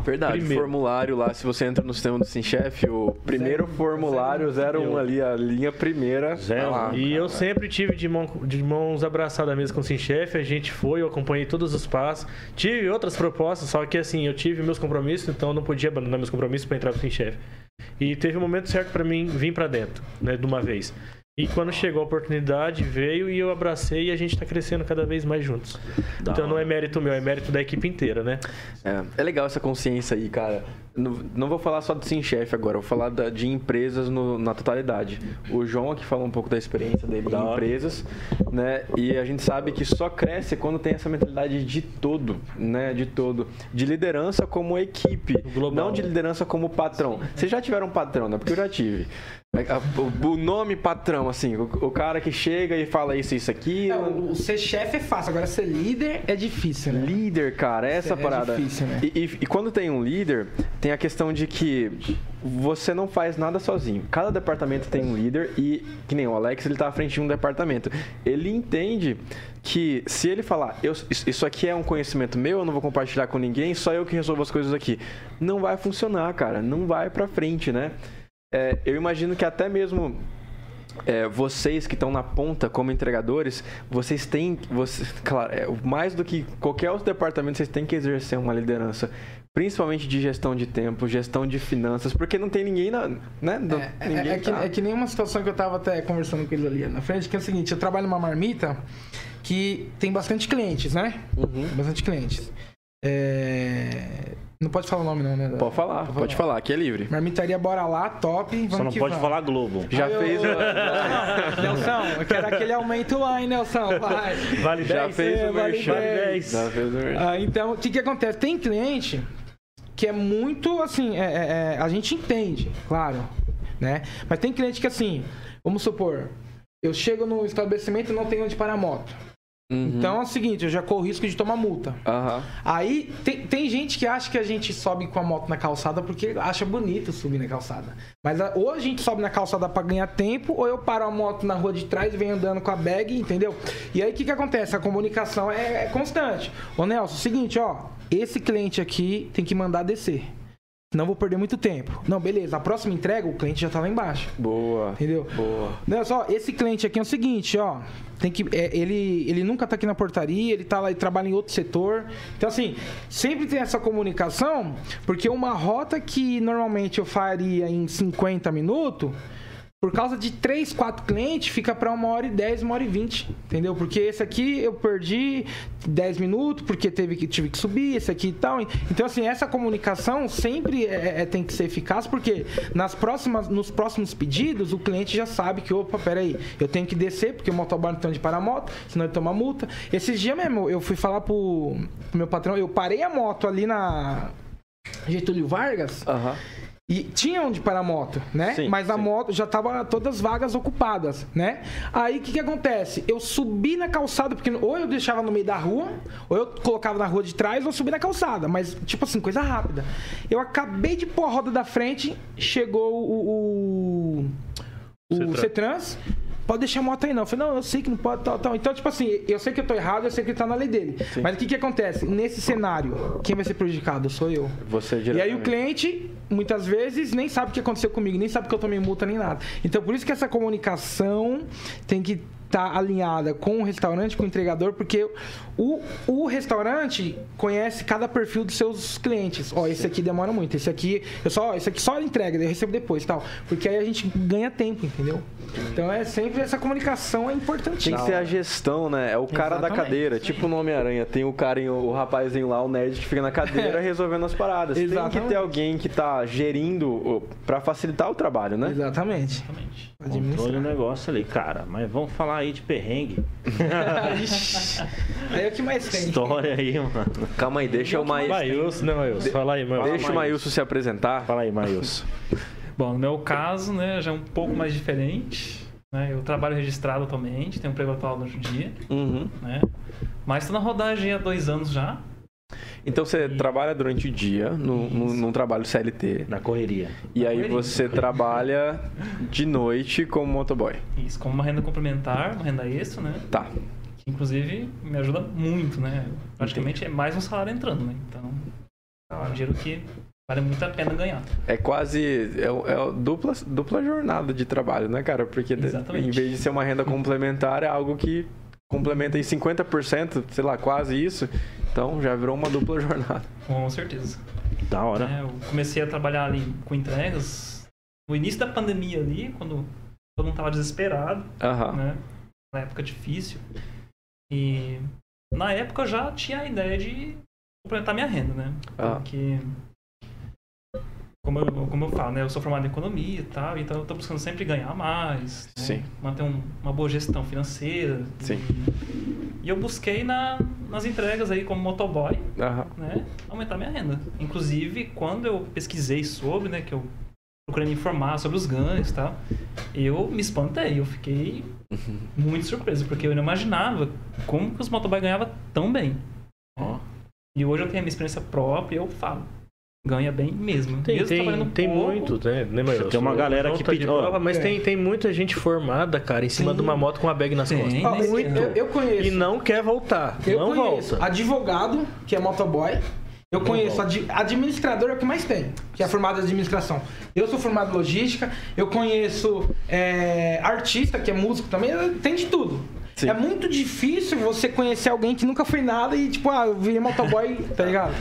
S1: Verdade,
S5: Primeiro.
S1: formulário lá, se você entra no sistema do SimChef, o primeiro formulário 01 ali, a linha primeira.
S2: Zero.
S1: lá.
S5: E eu sempre tive de, mão- de mãos abraçadas mesmo com o Sim Chef. A gente foi, eu acompanhei todos os passos. Tive outras propostas, só que assim, eu tive meus compromissos, então eu não podia abandonar meus compromissos para entrar pro Sim Chef. E teve um momento certo para mim vir para dentro, né, de uma vez. E quando chegou a oportunidade, veio e eu abracei e a gente tá crescendo cada vez mais juntos.
S2: Da
S5: então não é mérito meu, é mérito da equipe inteira, né?
S1: É, é legal essa consciência aí, cara. Não, não vou falar só do SimChef agora, vou falar da- de empresas no- na totalidade. O João aqui falou um pouco da experiência dele
S2: Da
S1: em empresas, né? E a gente sabe que só cresce quando tem essa mentalidade de todo, né? De todo. De liderança como equipe,
S5: Global.
S1: não de liderança como patrão. Vocês já tiveram um patrão, né? Porque eu já tive. É, O nome patrão, assim, o, cara que chega e fala isso, isso, aqui.
S3: É, o, o ser chefe é fácil, agora ser líder é difícil, né?
S1: Líder, cara, essa
S3: É
S1: parada.
S3: difícil, né?
S1: E, e- e quando tem um líder, tem a questão de que você não faz nada sozinho. Cada departamento tem um líder e, que nem o Alex, ele tá à frente de um departamento. Ele entende que se ele falar, isso aqui é um conhecimento meu, eu não vou compartilhar com ninguém, só eu que resolvo as coisas aqui. Não vai funcionar, cara. Não vai pra frente, né? É, eu imagino que até mesmo é, vocês que estão na ponta como entregadores, vocês têm, você, claro, é, mais do que qualquer outro departamento, vocês têm que exercer uma liderança, principalmente de gestão de tempo, gestão de finanças, porque não tem ninguém na, né? Não-
S3: É, é-
S1: ninguém
S3: é que,
S1: tá.
S3: é que nem uma situação que eu tava até conversando com eles ali na frente, que é o seguinte, eu trabalho numa marmita que tem bastante clientes, né?
S1: Uhum.
S3: Bastante clientes. É, Não pode falar o nome não, né?
S1: Pode falar, pode falar, aqui é livre.
S3: Marmitaria Bora Lá, top. Vamos
S2: Só não
S3: que
S2: pode
S3: vamos.
S2: falar Globo.
S1: Já
S3: eu-
S1: fez o-
S3: Nelson, eu quero aquele aumento lá, hein, Nelson? Vai.
S5: Vale
S1: já
S5: 10,
S1: fez
S3: é,
S1: o
S3: vale
S1: merchan.
S3: 10.
S1: Já fez o merchan.
S3: Ah, então, o que, que acontece? Tem cliente que é muito assim, é- é- é, a gente entende, claro, né? Mas tem cliente que assim, vamos supor, eu chego no estabelecimento e não tenho onde parar a moto.
S1: Uhum.
S3: Então é o seguinte, eu já corro risco de tomar multa.
S1: Aham.
S3: Aí tem, tem gente que acha que a gente sobe com a moto na calçada porque acha bonito subir na calçada. Mas a- ou a gente sobe na calçada pra ganhar tempo, ou eu paro a moto na rua de trás e venho andando com a bag, entendeu? E aí o que, que acontece? A comunicação é, é constante. Ô Nelson, seguinte, ó, esse cliente aqui tem que mandar descer. Eu vou perder muito tempo. Não, beleza. A próxima entrega, o cliente já tá lá embaixo.
S1: Boa.
S3: Entendeu?
S1: Boa.
S3: Não, só, esse cliente aqui é o seguinte, ó. Tem que, é, ele, ele nunca tá aqui na portaria, ele tá lá e trabalha em outro setor. Então, assim, sempre tem essa comunicação, porque uma rota que normalmente eu faria em 50 minutos, por causa de 3, 4 clientes, fica para uma hora e 10, uma hora e 20. Entendeu? Porque esse aqui eu perdi 10 minutos, porque teve que, tive que subir, esse aqui e tal. Então, assim, essa comunicação sempre é- é- tem que ser eficaz, porque nas próximas, nos próximos pedidos, o cliente já sabe que, opa, peraí, eu tenho que descer, porque o motoboy não tem onde parar a moto, senão ele toma multa. Esses dias mesmo, eu fui falar pro, pro meu patrão, eu parei a moto ali na Getúlio Vargas,
S1: Aham.
S3: E tinha onde parar a moto, né?
S1: Sim,
S3: Mas a
S1: sim.
S3: moto já tava todas as vagas ocupadas, né? Aí o que que acontece? Eu subi na calçada, porque ou eu deixava no meio da rua, ou eu colocava na rua de trás, ou subi na calçada. Mas, tipo assim, coisa rápida. Eu acabei de pôr a roda da frente, chegou o. o o
S5: Cetran.
S3: Pode deixar a moto aí não. Eu falei, não, eu sei que não pode, tal, tal. Então, tipo assim, eu sei que eu tô errado, eu sei que ele tá na lei dele. Mas o que que acontece? Nesse cenário, quem vai ser prejudicado? Sou eu.
S1: Você
S3: E aí o cliente, muitas vezes, nem sabe o que aconteceu comigo, nem sabe que eu tomei multa nem nada. Então, por isso que essa comunicação tem que estar alinhada com o restaurante, com o entregador, porque o, o restaurante conhece cada perfil dos seus clientes. Ó, esse aqui demora muito, esse aqui, eu só, esse aqui só entrega, eu recebo depois, tal. Porque aí a gente ganha tempo, entendeu? Então é sempre essa comunicação é
S1: Tem
S3: importantíssima.
S1: que ser a gestão, né? É o cara da
S3: Exatamente.
S1: cadeira. Tipo no Homem-Aranha. Tem o carinho, o rapazinho lá, o nerd que fica na cadeira [LAUGHS] resolvendo as paradas. Tem que
S3: Exatamente.
S1: ter alguém que tá gerindo o- pra facilitar o trabalho, né?
S3: Exatamente.
S2: Controle o negócio ali, cara. Mas vamos falar aí de perrengue. [LAUGHS]
S3: É o que mais tem.
S2: História aí, mano.
S1: Calma aí, deixa o Maílson.
S5: Maílson, né, Maílson? Fala aí, Maílson.
S1: Deixa o Maílson se apresentar.
S2: Fala aí, Maílson.
S4: Bom, no meu caso, né, já é um pouco mais diferente. Né? Eu trabalho registrado atualmente, tenho um emprego atual no dia,
S1: Uhum.
S4: né? Mas estou na rodagem há dois anos já.
S1: Então você trabalha durante o dia, no, no- num trabalho CLT.
S2: Na correria.
S1: E aí
S4: correria.
S1: você trabalha de noite como motoboy.
S4: Isso, como uma renda complementar, uma renda extra, né?
S1: Tá.
S4: Que inclusive me ajuda muito, né? Praticamente é mais um salário entrando, né? Então, é um dinheiro que vale muito a pena ganhar.
S1: É quase. É, é dupla, dupla jornada de trabalho, né, cara? Porque
S4: Exatamente.
S1: em vez de ser uma renda complementar, é algo que complementa em 50%, sei lá, quase isso. Então já virou uma dupla [LAUGHS] jornada.
S4: Com certeza.
S2: Da hora.
S4: né? Eu comecei a trabalhar ali com entregas no início da pandemia ali, quando todo mundo tava desesperado.
S1: Aham.
S4: né? Na época difícil. E na época eu já tinha a ideia de complementar minha renda, né?
S1: Ah.
S4: Porque, como eu, como eu falo, né? Eu sou formado em economia e tal, então eu tô buscando sempre ganhar mais. né?
S1: Sim.
S4: Manter um- uma boa gestão financeira.
S1: Sim.
S4: E eu busquei na, nas entregas aí como motoboy,
S1: Aham.
S4: né? Aumentar minha renda. Inclusive, quando eu pesquisei sobre, né? Que eu procurei me informar sobre os ganhos e tal, eu me espantei. Eu fiquei [LAUGHS] muito surpreso, porque eu não imaginava como que os motoboy ganhavam tão bem.
S2: Ó.
S4: E hoje eu tenho a minha experiência própria e eu falo. Ganha bem mesmo.
S5: Tem,
S4: mesmo
S5: tem, tem
S4: pouco,
S5: muito, né, né?
S2: Tem uma galera que
S5: de
S2: pedi- ó,
S5: prova, mas
S3: É.
S5: tem, tem muita gente formada, cara, em cima
S4: Sim.
S5: de uma moto com uma bag nas
S4: Tem,
S5: costas.
S3: Ó,
S4: Muito.
S3: eu, eu conheço.
S5: E não quer voltar.
S3: Eu
S5: não
S3: conheço
S5: volta.
S3: advogado, que é motoboy. Eu
S5: Não
S3: conheço adi- administrador, é o que mais tem, que é formado em administração. Eu sou formado em logística, eu conheço é, artista, que é músico também, tem de tudo.
S1: Sim.
S3: É muito difícil você conhecer alguém que nunca foi nada e, tipo, ah, eu virei motoboy, tá [LAUGHS] ligado?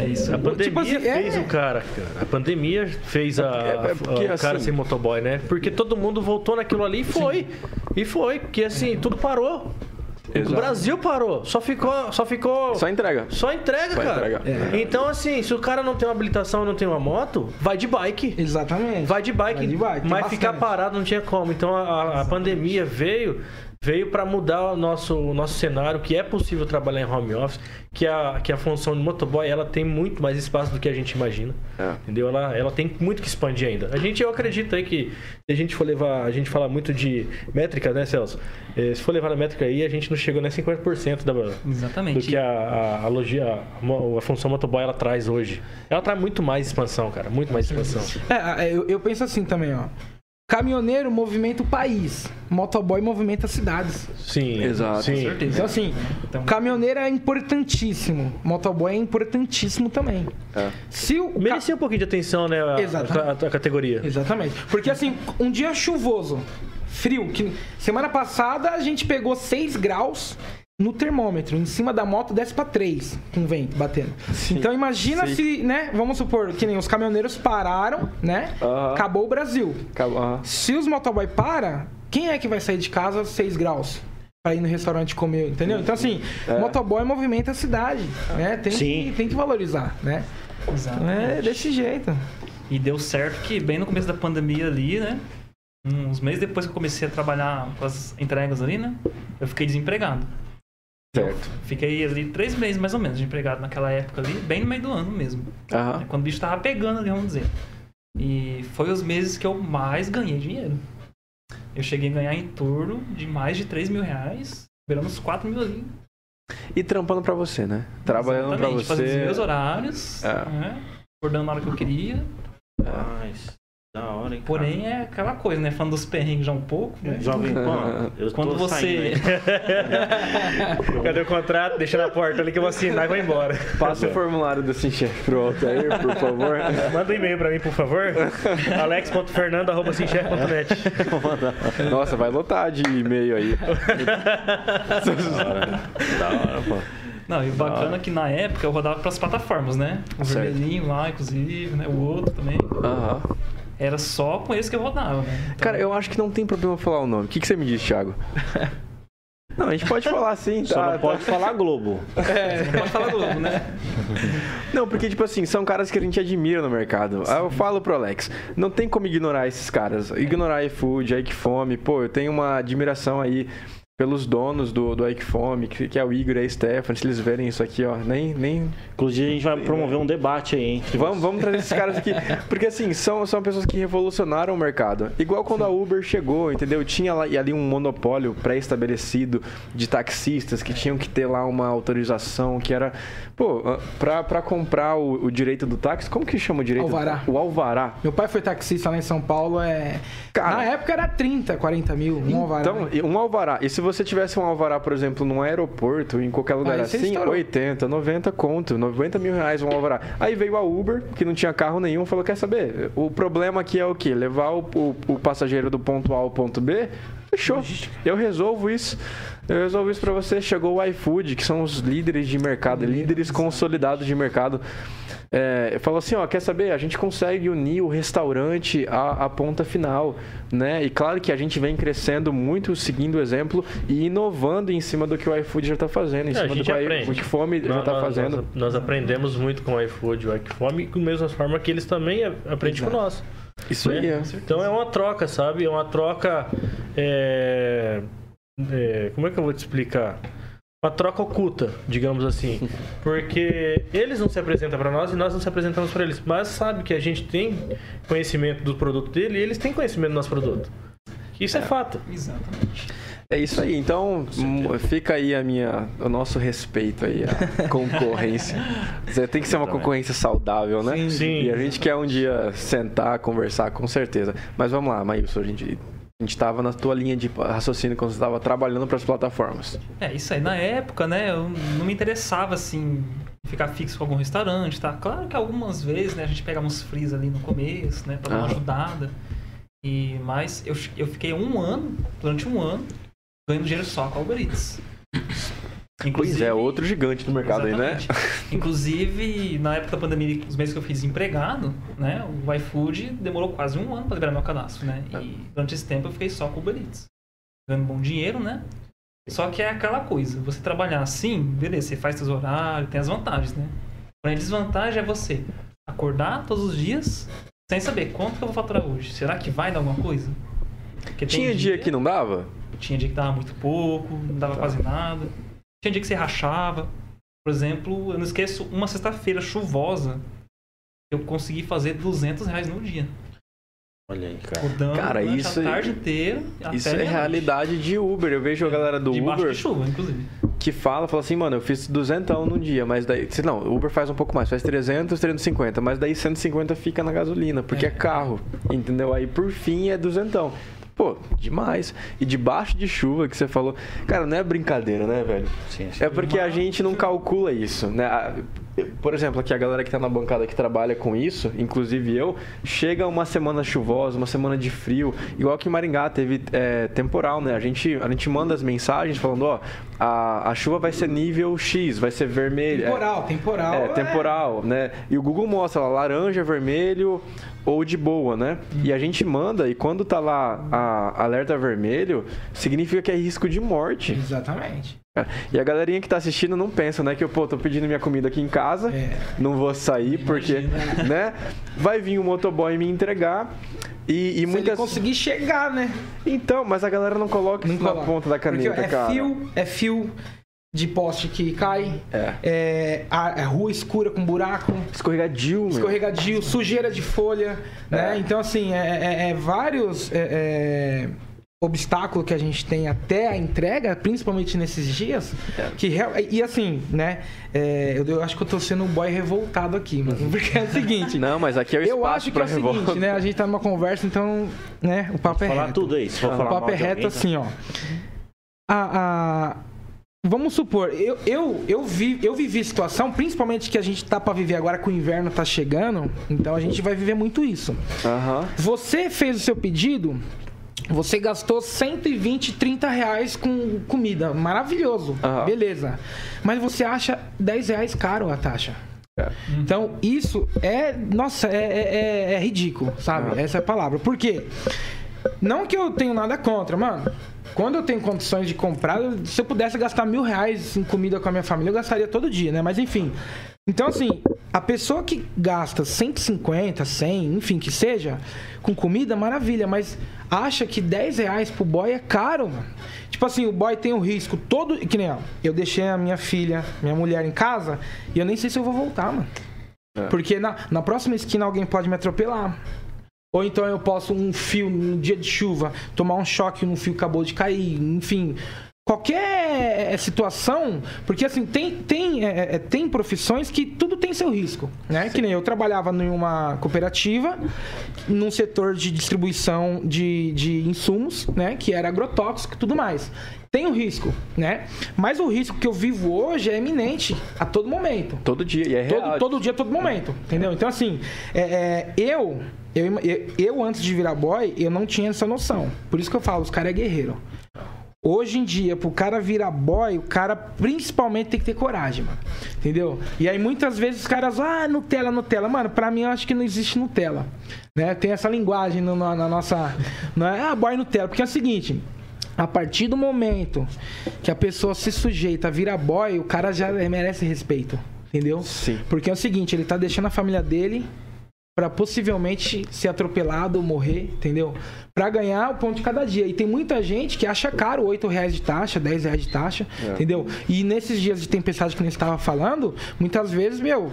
S4: É isso.
S5: A pandemia
S3: Tipo assim,
S5: fez
S3: é.
S5: o cara, cara. A pandemia fez a,
S1: É, é porque,
S5: a- o cara
S1: assim-
S5: ser motoboy, né? Porque todo mundo voltou naquilo ali e foi. E foi, porque assim, tudo parou.
S1: Exato.
S5: O Brasil parou. Só ficou. Só ficou.
S1: Só entrega.
S5: Só entrega,
S1: Só
S5: cara.
S1: entrega.
S5: Então, assim, se o cara não tem uma habilitação não tem uma moto, vai de bike.
S3: Exatamente.
S5: Vai de bike,
S3: Vai de bike,
S5: mas
S3: bastante.
S5: ficar parado não tinha como. Então a, a pandemia veio veio para mudar o nosso, o nosso cenário, que é possível trabalhar em home office, que a, que a função de motoboy ela tem muito mais espaço do que a gente imagina.
S1: É.
S5: Entendeu? Ela, ela tem muito que expandir ainda. A gente, eu acredito aí que se a gente for levar, a gente fala muito de métrica, né, Celso? Eh, se for levar na métrica aí, a gente não chegou nem 50% da, do
S4: Exatamente.
S5: que a, a, a, logia, a, a função motoboy ela traz hoje. Ela traz muito mais expansão, cara. Muito mais expansão.
S3: É, eu, eu penso assim também, ó. Caminhoneiro movimenta o país, motoboy movimenta as cidades.
S5: Sim.
S1: Exato.
S5: Sim.
S4: Com certeza.
S3: Então, assim,
S4: Então-
S3: caminhoneiro é importantíssimo, motoboy é importantíssimo também.
S1: É.
S3: Se o ca-
S5: Merecia um pouquinho de atenção, né? A,
S3: Exatamente.
S5: a- a categoria.
S3: Exatamente. Porque assim, um dia chuvoso, frio, que semana passada a gente pegou 6 graus no termômetro, em cima da moto desce pra 3 com vento batendo. Então imagina
S1: Sim.
S3: se, né, vamos supor que nem os caminhoneiros pararam, né?
S1: Aham.
S3: Acabou o Brasil.
S1: Acabou.
S3: Se os motoboy para, quem é que vai sair de casa 6 graus? Pra ir no restaurante comer, entendeu? Então, assim,
S1: É.
S3: motoboy movimenta a cidade, né? Tem,
S2: Sim.
S3: que, tem que valorizar, né?
S4: Exatamente.
S3: é desse jeito.
S4: E deu certo que bem no começo da pandemia ali, né? Uns meses depois que eu comecei a trabalhar com as entregas ali, né? Eu fiquei desempregado.
S1: Certo.
S4: Fiquei ali três meses mais ou menos de empregado naquela época ali, bem no meio do ano mesmo.
S1: Aham.
S4: Quando o bicho tava pegando ali, vamos dizer. E foi os meses que eu mais ganhei dinheiro. Eu cheguei a ganhar em torno de mais de 3 mil reais, beirando uns 4 mil ali.
S1: E trampando pra você, né? Trabalhando pra
S4: Exatamente, Fazendo os
S1: você.
S4: meus horários,
S1: É.
S4: né? acordando na hora que eu queria.
S2: Mas, da hora, hein?
S4: Porém, é aquela coisa, né? Falando dos perrengues já um pouco, né?
S2: Jovem Pan, eu
S4: Quando
S2: tô
S4: você.
S2: saindo? [LAUGHS]
S5: Cadê o contrato? Deixa na porta ali que eu vou assinar e vou embora.
S1: Passa o formulário do Sinchef pro Altair, por favor. [LAUGHS]
S5: Manda um e-mail pra mim, por favor. [LAUGHS] alex.fernando.sinchef.net
S1: Nossa, vai lotar de e-mail aí.
S2: Da hora, pô.
S4: Não, e o bacana é que na época eu rodava pras plataformas, né? O
S1: Certo.
S4: vermelhinho lá, inclusive, né? O outro também.
S1: Aham.
S4: Era só com esse que eu rodava, né? Então,
S1: Cara, eu acho que não tem problema falar o nome. O que, que você me diz, Thiago? [LAUGHS] Não, a gente pode falar sim, tá?
S2: Só não
S1: tá.
S2: pode falar Globo.
S4: você não pode falar Globo, né? [LAUGHS]
S1: Não, porque, tipo assim, são caras que a gente admira no mercado. Aí eu falo pro Alex, não tem como ignorar esses caras. Ignorar a iFood, a Fome. Pô, eu tenho uma admiração aí pelos donos do, do Fome, que, que é o Igor e a Stephanie. Se eles verem isso aqui, ó, nem... nem...
S2: Inclusive, a gente vai promover um debate aí, hein?
S1: Vamos, vamos trazer esses caras aqui. Porque, assim, são, são pessoas que revolucionaram o mercado. Igual quando a Uber chegou, entendeu? Tinha lá, ali um monopólio pré-estabelecido de taxistas que tinham que ter lá uma autorização que era... Pô, pra, pra comprar o, o direito do táxi, como que chama o direito? do
S3: Alvará.
S1: O alvará.
S3: Meu pai foi taxista lá em São Paulo, é.
S1: Cara.
S3: Na época era 30, 40 mil, um alvará.
S1: Então, um alvará. E se você tivesse um alvará, por exemplo, num aeroporto, em qualquer lugar
S3: Aí
S1: assim,
S3: estourou.
S1: 80, 90 conto, 90 mil reais um alvará. Aí veio a Uber, que não tinha carro nenhum, falou: quer saber? O problema aqui é o quê? Levar o, o- o passageiro do ponto A ao ponto B? Fechou. Eu resolvo isso. Eu resolvo isso pra você. Chegou o iFood, que são os líderes de mercado, líderes consolidados de mercado. É, falou assim, ó, quer saber? A gente consegue unir o restaurante à, à ponta final, né? E claro que a gente vem crescendo muito, seguindo o exemplo e inovando em cima do que o iFood já tá fazendo, em
S5: É,
S1: cima do que
S5: aprende.
S1: o que Fome já
S5: Nós-
S1: tá
S5: nós-
S1: fazendo.
S5: Nós, nós aprendemos muito com o iFood o iFome, da mesma forma que eles também aprendem com nós.
S1: Isso aí, é.
S5: Então é uma troca, sabe? É uma troca. é, é, como é que eu vou te explicar? Uma troca oculta, digamos assim. [LAUGHS] Porque eles não se apresentam para nós e nós não se apresentamos para eles. Mas sabe que a gente tem conhecimento do produto dele e eles têm conhecimento do nosso produto. Isso é, fato.
S4: Exatamente.
S1: É isso aí. Então, fica aí a minha, o nosso respeito aí, a [LAUGHS] concorrência. Tem que ser uma concorrência saudável, né?
S3: Sim.
S5: Sim.
S1: E a gente quer um dia sentar, conversar, com certeza. Mas vamos lá, Maílson, a gente a gente estava na tua linha de raciocínio quando você estava trabalhando para as plataformas.
S4: É, isso aí na época, né? Eu não me interessava assim ficar fixo com algum restaurante, tá? Claro que algumas vezes, né, a gente pegava uns frees ali no começo, né, pra dar uma
S1: Aham.
S4: ajudada. E mas eu, eu fiquei um ano, durante um ano, ganhando dinheiro só com a Uber Eats.
S1: Pois é, outro gigante do mercado aí, né?
S4: Exatamente. Inclusive, na época da pandemia, os meses que eu fiz empregado, né? O iFood demorou quase um ano para liberar meu cadastro, né? E durante esse tempo eu fiquei só com o Uber Eats. Ganhando bom dinheiro, né? Só que é aquela coisa, você trabalhar assim, beleza, você faz seus horários, tem as vantagens, né? Porém, a desvantagem é você acordar todos os dias sem saber quanto que eu vou faturar hoje. Será que vai dar alguma coisa? Porque
S1: Tinha dia que não dava?
S4: tinha dia que dava muito pouco, não dava quase nada. Tinha dia que você rachava. Por exemplo, eu não esqueço uma sexta-feira chuvosa, eu consegui fazer 200 reais no dia.
S2: Olha aí, cara.
S4: Rodando
S1: Cara, isso
S4: a
S1: aí-
S4: tarde inteira.
S1: Isso é realidade de Uber. Eu vejo a galera do
S4: Debaixo
S1: Uber
S4: de chuva, inclusive.
S1: que fala, fala assim, mano, eu fiz 200 num dia, mas daí... se- Não, o Uber faz um pouco mais, faz 300, 350, mas daí 150 fica na gasolina, porque é,
S4: É.
S1: carro, entendeu? Aí por fim é 200. Pô, demais. E debaixo de chuva que você falou... Cara, não é brincadeira, né, velho?
S2: Sim, sim.
S1: É porque a gente não calcula isso, né? Por exemplo, aqui a galera que tá na bancada que trabalha com isso, inclusive eu, chega uma semana chuvosa, uma semana de frio, igual que em Maringá teve é, temporal, né? A gente, a gente manda as mensagens falando, ó, a, a chuva vai ser nível X, vai ser vermelho. é-
S3: Temporal, temporal.
S1: é, temporal, né? E o Google mostra lá laranja, vermelho ou de boa, né? E a gente manda, e quando tá lá a alerta vermelho, significa que é risco de morte.
S3: Exatamente.
S1: E a galerinha que tá assistindo não pensa, né? Que eu, pô, tô pedindo minha comida aqui em casa,
S3: É.
S1: não vou sair porque, né? Vai vir um motoboy me entregar e, e
S3: Se ele
S1: muitas...
S3: conseguir chegar, né?
S1: Então, mas a galera não coloca
S3: Não
S1: isso na
S3: coloca.
S1: ponta da caneta,
S3: Porque, ó, é
S1: cara.
S3: fio, é fio de poste que cai,
S1: É.
S3: é, a, a rua escura com buraco,
S1: Escorregadio, meu.
S3: escorregadio, sujeira de folha, né?
S1: É.
S3: Então, assim, é, é- é vários obstáculos que a gente tem até a entrega, principalmente nesses dias,
S1: É.
S3: que real- e assim, né? é, eu, eu acho que eu tô sendo um boy revoltado aqui, mano, porque é o seguinte. [LAUGHS]
S1: Não, mas aqui é o
S3: Eu
S1: espaço
S3: acho que é o
S1: revolta.
S3: seguinte, né? A gente tá numa conversa, então, né? O papo é
S2: Falar
S3: reto.
S2: tudo aí. Se for
S3: O
S2: falar
S3: papo é reto
S2: alguém,
S3: assim, ó. A, a- Vamos supor, eu, eu, eu, vi, eu vivi situação, principalmente que a gente tá pra viver agora que o inverno tá chegando, então a gente vai viver muito isso. Você fez o seu pedido, você gastou 120, 30 reais com comida. Maravilhoso.
S1: Aham.
S3: Beleza. Mas você acha 10 reais caro a taxa.
S1: É.
S3: Então, isso é. Nossa, é, é- é- é ridículo, sabe?
S1: Aham.
S3: Essa é a palavra. Por quê? Não que eu tenho nada contra, mano. Quando eu tenho condições de comprar, se eu pudesse gastar mil reais em comida com a minha família, eu gastaria todo dia, né? Mas enfim. Então, assim, a pessoa que gasta 150, 100, enfim, que seja, com comida, maravilha, mas acha que 10 reais pro boy é caro, mano. Tipo assim, o boy tem o risco todo. Que nem, ó, eu deixei a minha filha, minha mulher em casa, e eu nem sei se eu vou voltar, mano.
S1: É.
S3: Porque na, na próxima esquina alguém pode me atropelar. Ou então eu posso, um fio, num dia de chuva, tomar um choque num fio que acabou de cair. Enfim, qualquer é, situação. Porque assim, tem, tem, é, tem profissões que tudo tem seu risco. Né? Que nem eu trabalhava em uma cooperativa, num setor de distribuição de, de insumos, né? Que era agrotóxico e tudo mais. Tem o risco, né? Mas o risco que eu vivo hoje é iminente a todo momento.
S1: Todo dia, e é real.
S3: Todo, todo dia, todo momento. Entendeu? Então, assim, é, é, eu, eu, eu, eu, antes de virar boy, eu não tinha essa noção. Por isso que eu falo, os caras é guerreiro. Hoje em dia, pro cara virar boy, o cara principalmente tem que ter coragem, mano. Entendeu? E aí muitas vezes os caras, ah, Nutella, Nutella. Mano, pra mim eu acho que não existe Nutella. Né? Tem essa linguagem no- na, na nossa. Não é ah, boy Nutella. Porque é o seguinte. A partir do momento que a pessoa se sujeita a virar boy, o cara já merece respeito. Entendeu?
S1: Sim.
S3: Porque é o seguinte, ele tá deixando a família dele pra possivelmente ser atropelado ou morrer, entendeu? Pra ganhar o pão de cada dia. E tem muita gente que acha caro 8 reais de taxa, 10 reais de taxa,
S1: É.
S3: entendeu? E nesses dias de tempestade que a gente estava falando, muitas vezes, meu,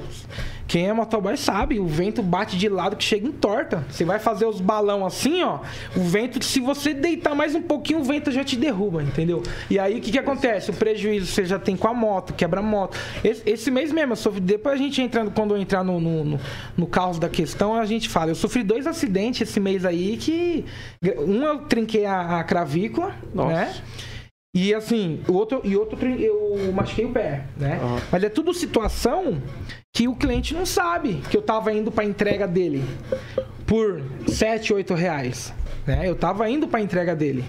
S3: quem é motoboy sabe, o vento bate de lado que chega em torta. Você vai fazer os balão assim, ó, o vento, se você deitar mais um pouquinho, o vento já te derruba, entendeu? E aí o que que acontece? O prejuízo você já tem com a moto, quebra a moto. Esse, esse mês mesmo, eu sofri, depois a gente entrando, quando eu entrar no, no, no, no caos da questão, a gente fala. Eu sofri dois acidentes esse mês aí que. Um eu trinquei a, a cravícula,
S1: Nossa.
S3: né? E assim, o outro, e outro eu machuquei o pé, né?
S1: Aham.
S3: Mas é tudo situação que o cliente não sabe que eu tava indo pra entrega dele por 7, 8 reais. Né? Eu tava indo pra entrega dele.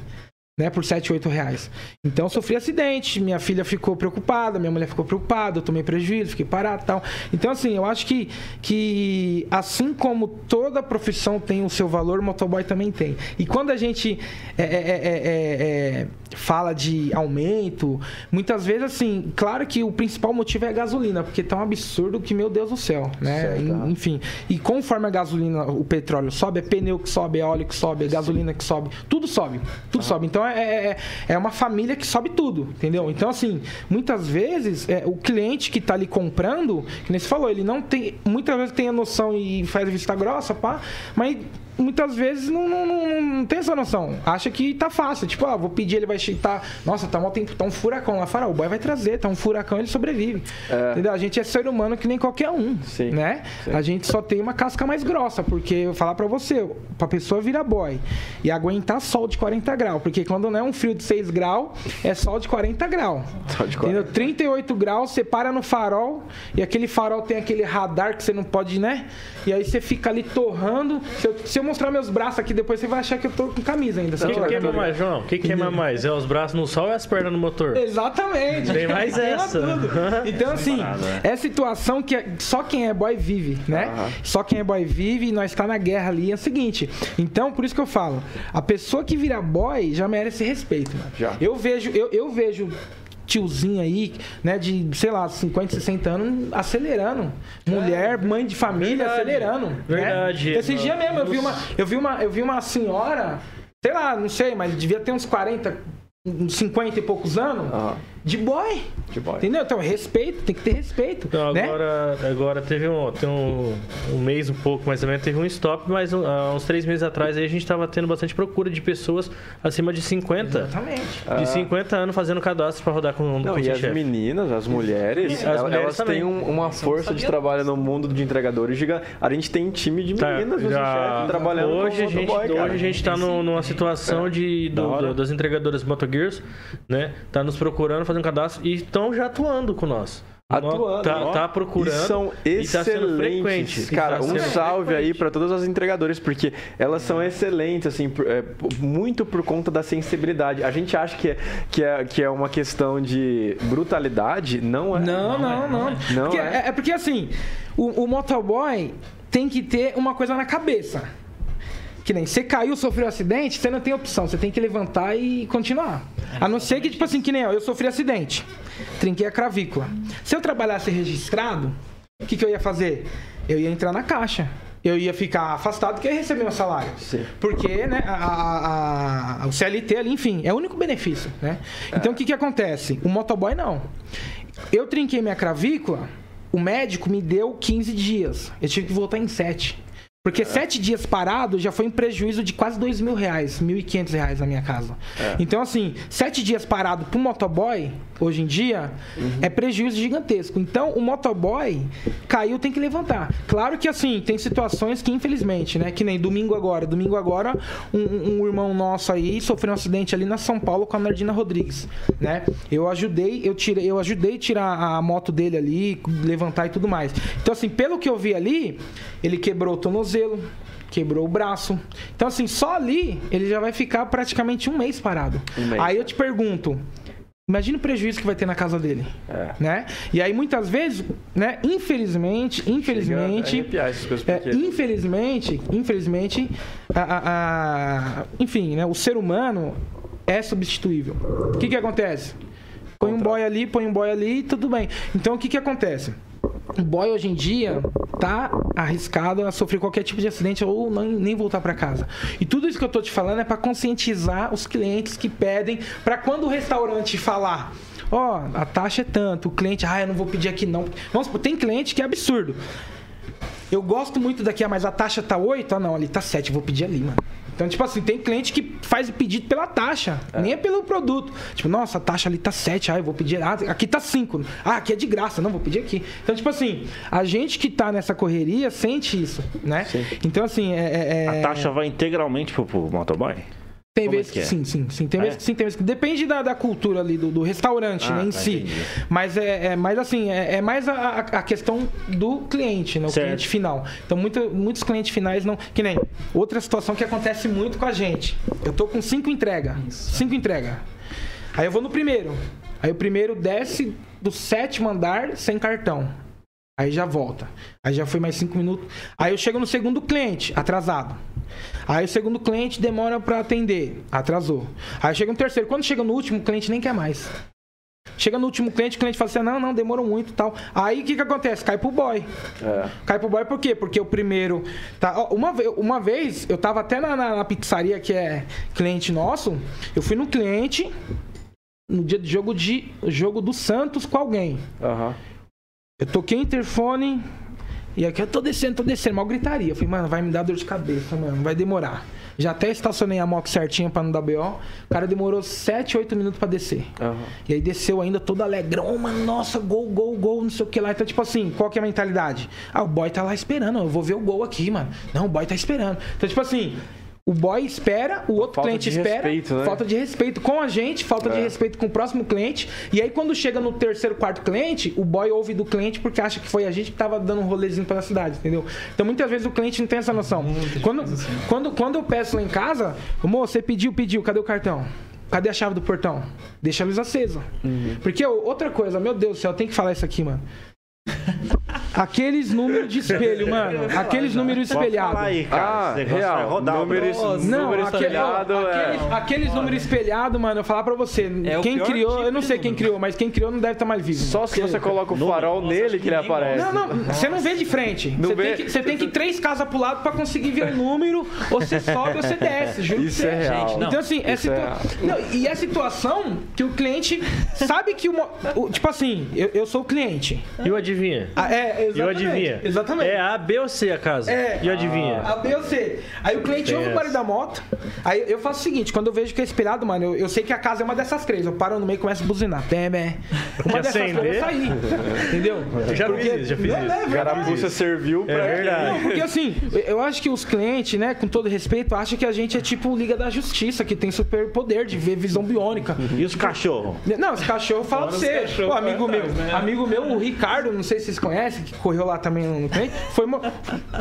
S3: Né, por 7, 8 reais. Então eu sofri acidente, minha filha ficou preocupada, minha mulher ficou preocupada, eu tomei prejuízo, fiquei parado e tal. Então, assim, eu acho que, que assim como toda profissão tem o seu valor, o motoboy também tem. E quando a gente é, é, é, é, é, fala de aumento, muitas vezes, assim, claro que o principal motivo é a gasolina, porque tá um absurdo que, meu Deus do céu, né?
S1: Certo.
S3: En- Enfim. E conforme a gasolina, o petróleo sobe, é pneu que sobe, é óleo que sobe, é gasolina que sobe, tudo sobe. Tudo sobe. Então é, é, é uma família que sobe tudo, entendeu? Então, assim, muitas vezes é, o cliente que tá ali comprando, que nem você falou, ele não tem. Muitas vezes tem a noção e faz vista grossa, pá, mas muitas vezes não, não, não, não tem essa noção. Acha que tá fácil. Tipo, ah, vou pedir, ele vai tá Nossa, tá, um tempo, tá um furacão lá fora. O boy vai trazer, tá um furacão, ele sobrevive.
S1: É.
S3: Entendeu? A gente é ser humano que nem qualquer um.
S1: Sim,
S3: Né?
S1: sim.
S3: A gente só tem uma casca mais grossa, porque eu vou falar pra você, pra pessoa virar boy e aguentar sol de 40 graus, porque quando não é um frio de 6 graus, é sol de 40 graus.
S1: Sol de 40.
S3: Entendeu? 38 graus, você para no farol e aquele farol tem aquele radar que você não pode, né? E aí você fica ali torrando. Se eu, se eu mostrar meus braços aqui depois, você vai achar que eu tô com camisa ainda.
S5: O que queima mais, João? O que queima mais? É os braços no sol ou é as pernas no motor?
S3: Exatamente.
S5: Tem mais essa. [LAUGHS]
S3: Então, assim,
S2: né?
S3: é situação que é- só quem é boy vive, né?
S1: Aham.
S3: Só quem é boy vive e nós está na guerra ali. É o seguinte. Então, por isso que eu falo, a pessoa que vira boy já merece respeito, mano.
S1: Já.
S3: Eu vejo, eu, eu vejo tiozinho aí, né, de, sei lá, 50, 60 anos, acelerando. Mulher, mãe de família,
S5: Verdade.
S3: acelerando. né?
S5: Verdade.
S3: Esse dia mesmo, eu vi, uma, eu, vi uma, eu vi uma senhora, sei lá, não sei, mas devia ter uns 40, uns 50 e poucos anos.
S1: Aham.
S3: de boy.
S1: De boy.
S3: Entendeu? Então, respeito, tem que ter respeito.
S5: Então,
S3: né?
S5: agora, agora teve um, tem um, um mês, um pouco mais ou menos, teve um stop, mas um- há uns três meses atrás aí a gente estava tendo bastante procura de pessoas acima de 50.
S3: Exatamente.
S5: De 50 anos fazendo cadastro para rodar com,
S1: Não,
S5: com
S1: e as
S5: chefe.
S1: meninas, as mulheres,
S5: E as
S1: elas,
S5: mulheres
S1: elas têm um- uma força de trabalho no mundo de entregadores gigante. A gente tem time de
S5: Tá,
S1: meninas no
S5: já-
S1: chefe trabalhando
S5: hoje
S1: com
S5: a gente
S1: motoboy,
S5: hoje
S1: cara.
S5: a gente tá no- numa situação de
S1: Da
S5: do- do- das entregadoras Motogears, né? Tá nos procurando, fazendo cadastro e estão já atuando com nós.
S1: Atuando,
S5: Tá,
S1: ó.
S5: tá procurando.
S1: E são
S5: e tá
S1: excelentes.
S5: E
S1: Cara,
S5: tá
S1: um salve aí pra todas as entregadoras, porque elas são excelentes, assim, por- é, muito por conta da sensibilidade. A gente acha que é, que é, que é uma questão de brutalidade, não é.
S3: Não, não, não.
S1: Não
S3: porque,
S1: é.
S3: é. é porque assim, o, o motoboy tem que ter uma coisa na cabeça. Que nem você caiu, sofreu um acidente, você não tem opção, você tem que levantar e continuar. A não ser que, tipo assim, que nem eu, eu sofri acidente, trinquei a cravícula. Se eu trabalhasse registrado, o que, que eu ia fazer? Eu ia entrar na caixa. Eu ia ficar afastado eu ia receber meu salário.
S1: Sim.
S3: Porque, né, a- a- a- o CLT ali, enfim, é o único benefício, né? Então, o que que acontece? O motoboy não. Eu trinquei minha cravícula, o médico me deu 15 dias. Eu tive que voltar em 7. Porque sete dias parado já foi um prejuízo de quase dois mil reais, mil e quinhentos reais na minha casa. Então, assim, sete dias parado pro motoboy, hoje em dia, é prejuízo gigantesco. Então, o motoboy caiu, tem que levantar. Claro que, assim, tem situações que, infelizmente, né? Que nem domingo agora. Domingo agora, um, um- irmão nosso aí sofreu um acidente ali na São Paulo com a Nardina Rodrigues, né? Eu ajudei, eu tirei, eu ajudei a tirar a moto dele ali, levantar e tudo mais. Então, assim, pelo que eu vi ali, ele quebrou o tornozelo, quebrou o braço. Então, assim, só ali ele já vai ficar praticamente um mês parado.
S1: Um mês.
S3: Aí eu te pergunto. Imagina o prejuízo que vai ter na casa dele,
S1: É.
S3: né? E aí muitas vezes, né? Infelizmente, infelizmente, é, infelizmente, infelizmente, a, a- a- enfim, né, o ser humano é substituível. O que que acontece? Põe um boy ali, põe um boy ali, tudo bem. Então o que que acontece? O boy hoje em dia tá arriscado a sofrer qualquer tipo de acidente ou não- nem voltar para casa. E tudo isso que eu tô te falando é para conscientizar os clientes que pedem para quando o restaurante falar Ó, a taxa é tanto, o cliente, ah, eu não vou pedir aqui não. Vamos tem cliente que é absurdo. Eu gosto muito daqui, ah, mas a taxa tá 8? Ah, não, ali tá 7, eu vou pedir ali, mano. Então, tipo assim, tem cliente que faz o pedido pela taxa, nem é pelo produto. Tipo, nossa, a taxa ali tá 7, ah, eu vou pedir. Ah, aqui tá 5. Ah, aqui é de graça, não, vou pedir aqui. Então, tipo assim, a gente que tá nessa correria sente isso, né? Então, assim, é. é- é-
S2: A taxa vai integralmente pro, pro motoboy?
S3: Tem
S2: Como é
S3: vezes
S2: que
S3: que,
S2: é?
S3: sim, sim, sim. Tem
S2: Ah,
S3: vezes
S2: é?
S3: que sim, tem vezes que. Depende da, da cultura ali, do, do restaurante,
S2: Ah,
S3: né, em
S2: tá,
S3: si.
S2: entendi.
S3: Mas é, é mais assim, é, é mais a, a- a questão do cliente, né? O
S2: Certo.
S3: cliente final. Então, muito- muitos clientes finais não. Que nem outra situação que acontece muito com a gente. Eu tô com cinco entregas. Cinco entregas. Aí eu vou no primeiro. Aí o primeiro desce do sétimo andar sem cartão. Aí já volta. Aí já foi mais cinco minutos. Aí eu chego no segundo cliente, atrasado. Aí o segundo cliente demora pra atender, atrasou. Aí chega no terceiro. Quando chega no último, o cliente nem quer mais. Chega no último cliente, o cliente fala assim: não, não, demorou muito e tal. Aí o que, que acontece? Cai pro boy.
S1: É.
S3: Cai pro boy por quê? Porque o primeiro. Tá, ó, uma, uma vez, eu tava até na, na- na pizzaria que é cliente nosso. Eu fui no cliente no dia de jogo de jogo do Santos com alguém.
S1: Aham.
S3: Eu toquei interfone e aqui eu tô descendo, tô descendo, mal gritaria. Eu falei, mano, vai me dar dor de cabeça, mano, vai demorar. Já até estacionei a moto certinha pra não dar BO. O cara demorou 7, 8 minutos pra descer.
S1: Aham.
S3: E aí desceu ainda todo alegrão, "Oh, mano, nossa, gol, gol, gol, não sei o que lá. Então, tipo assim, qual que é a mentalidade? Ah, o boy tá lá esperando, eu vou ver o gol aqui, mano. Não, o boy tá esperando. Então, tipo assim, o boy espera, o outro
S1: Falta
S3: cliente
S1: de
S3: espera.
S1: respeito, né?
S3: Falta de respeito com a gente, falta de
S1: É.
S3: respeito com o próximo cliente. E aí, quando chega no terceiro, quarto cliente, o boy ouve do cliente porque acha que foi a gente que tava dando um rolezinho pela cidade, entendeu? Então, muitas vezes o cliente não tem essa noção. Quando, quando, quando eu peço lá em casa, moço, você pediu, pediu, cadê o cartão? Cadê a chave do portão? Deixa a luz acesa.
S1: Uhum.
S3: Porque outra coisa, meu Deus do céu, eu tenho que falar isso aqui, mano. Aqueles números de espelho, mano. Aqueles números
S2: Pode
S3: espelhados.
S2: falar aí, cara.
S1: Ah, real.
S2: vai rodar
S1: Números.
S3: Não,
S1: número
S3: aquele,
S1: espelhado é...
S3: aqueles, aqueles números espelhados, mano, eu falar pra você.
S4: É
S3: quem criou,
S4: tipo
S3: eu não sei quem criou, mas quem criou não deve estar mais vivo.
S1: Só se você coloca o farol
S4: Nossa,
S1: nele que ele
S4: ninguém
S1: aparece.
S3: Não, não, você não vê de frente.
S1: Não
S3: Você
S1: vê?
S3: tem, que, você tem que ir três casas pro lado pra conseguir ver o número, ou você sobe ou você desce. Juro
S1: Isso
S3: você.
S1: é real.
S4: Gente, não.
S3: Então, assim, é
S1: é
S3: não, e é situação que o cliente sabe que o, Tipo assim, eu, eu sou o cliente.
S5: E o adivinha?
S3: Ah, é,
S5: E
S3: exatamente.
S5: adivinha?
S3: Exatamente.
S5: É A, B ou C a casa?
S3: É.
S5: E o adivinha?
S3: A B ou C. Aí o cliente ouve o barulho da moto. Aí eu faço o seguinte: quando eu vejo que é espelhado, mano, eu, eu sei que a casa é uma dessas três. Eu paro no meio e começo a buzinar. Pé. Uma dessas três
S5: acender?
S3: eu saí. [LAUGHS] Entendeu?
S5: Eu já fiz isso, já fiz
S3: Não,
S5: isso.
S3: é.
S1: Carapuça serviu pra...
S5: É verdade.
S3: Não, porque assim, eu acho que os clientes, né, com todo respeito, acham que a gente é tipo Liga da Justiça, que tem super poder de ver visão biônica.
S2: E os cachorros?
S3: Não, esse cachorro fala pra
S4: os
S3: você.
S4: cachorros
S3: O amigo meu,
S4: atrás, né?
S3: amigo meu, o Ricardo, não sei se vocês conhecem, que correu lá também no cliente. Foi mo-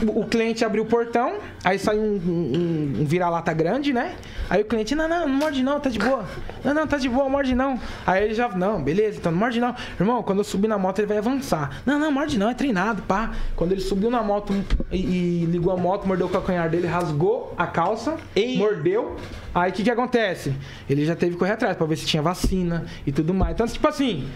S3: o cliente abriu o portão, aí saiu um, um- um vira-lata grande, né? Aí o cliente, não, não, não morde não, tá de boa. Não, não, tá de boa, morde não. Aí ele já, não, beleza, então não morde não. Irmão, quando eu subir na moto ele vai avançar. Não, não, morde não, é treinado, pá. Quando ele subiu na moto e, e ligou a moto, mordeu o calcanhar dele, rasgou a calça,
S2: Ei.
S3: mordeu. Aí o que que acontece? Ele já teve que correr atrás pra ver se tinha vacina e tudo mais. Então, tipo assim,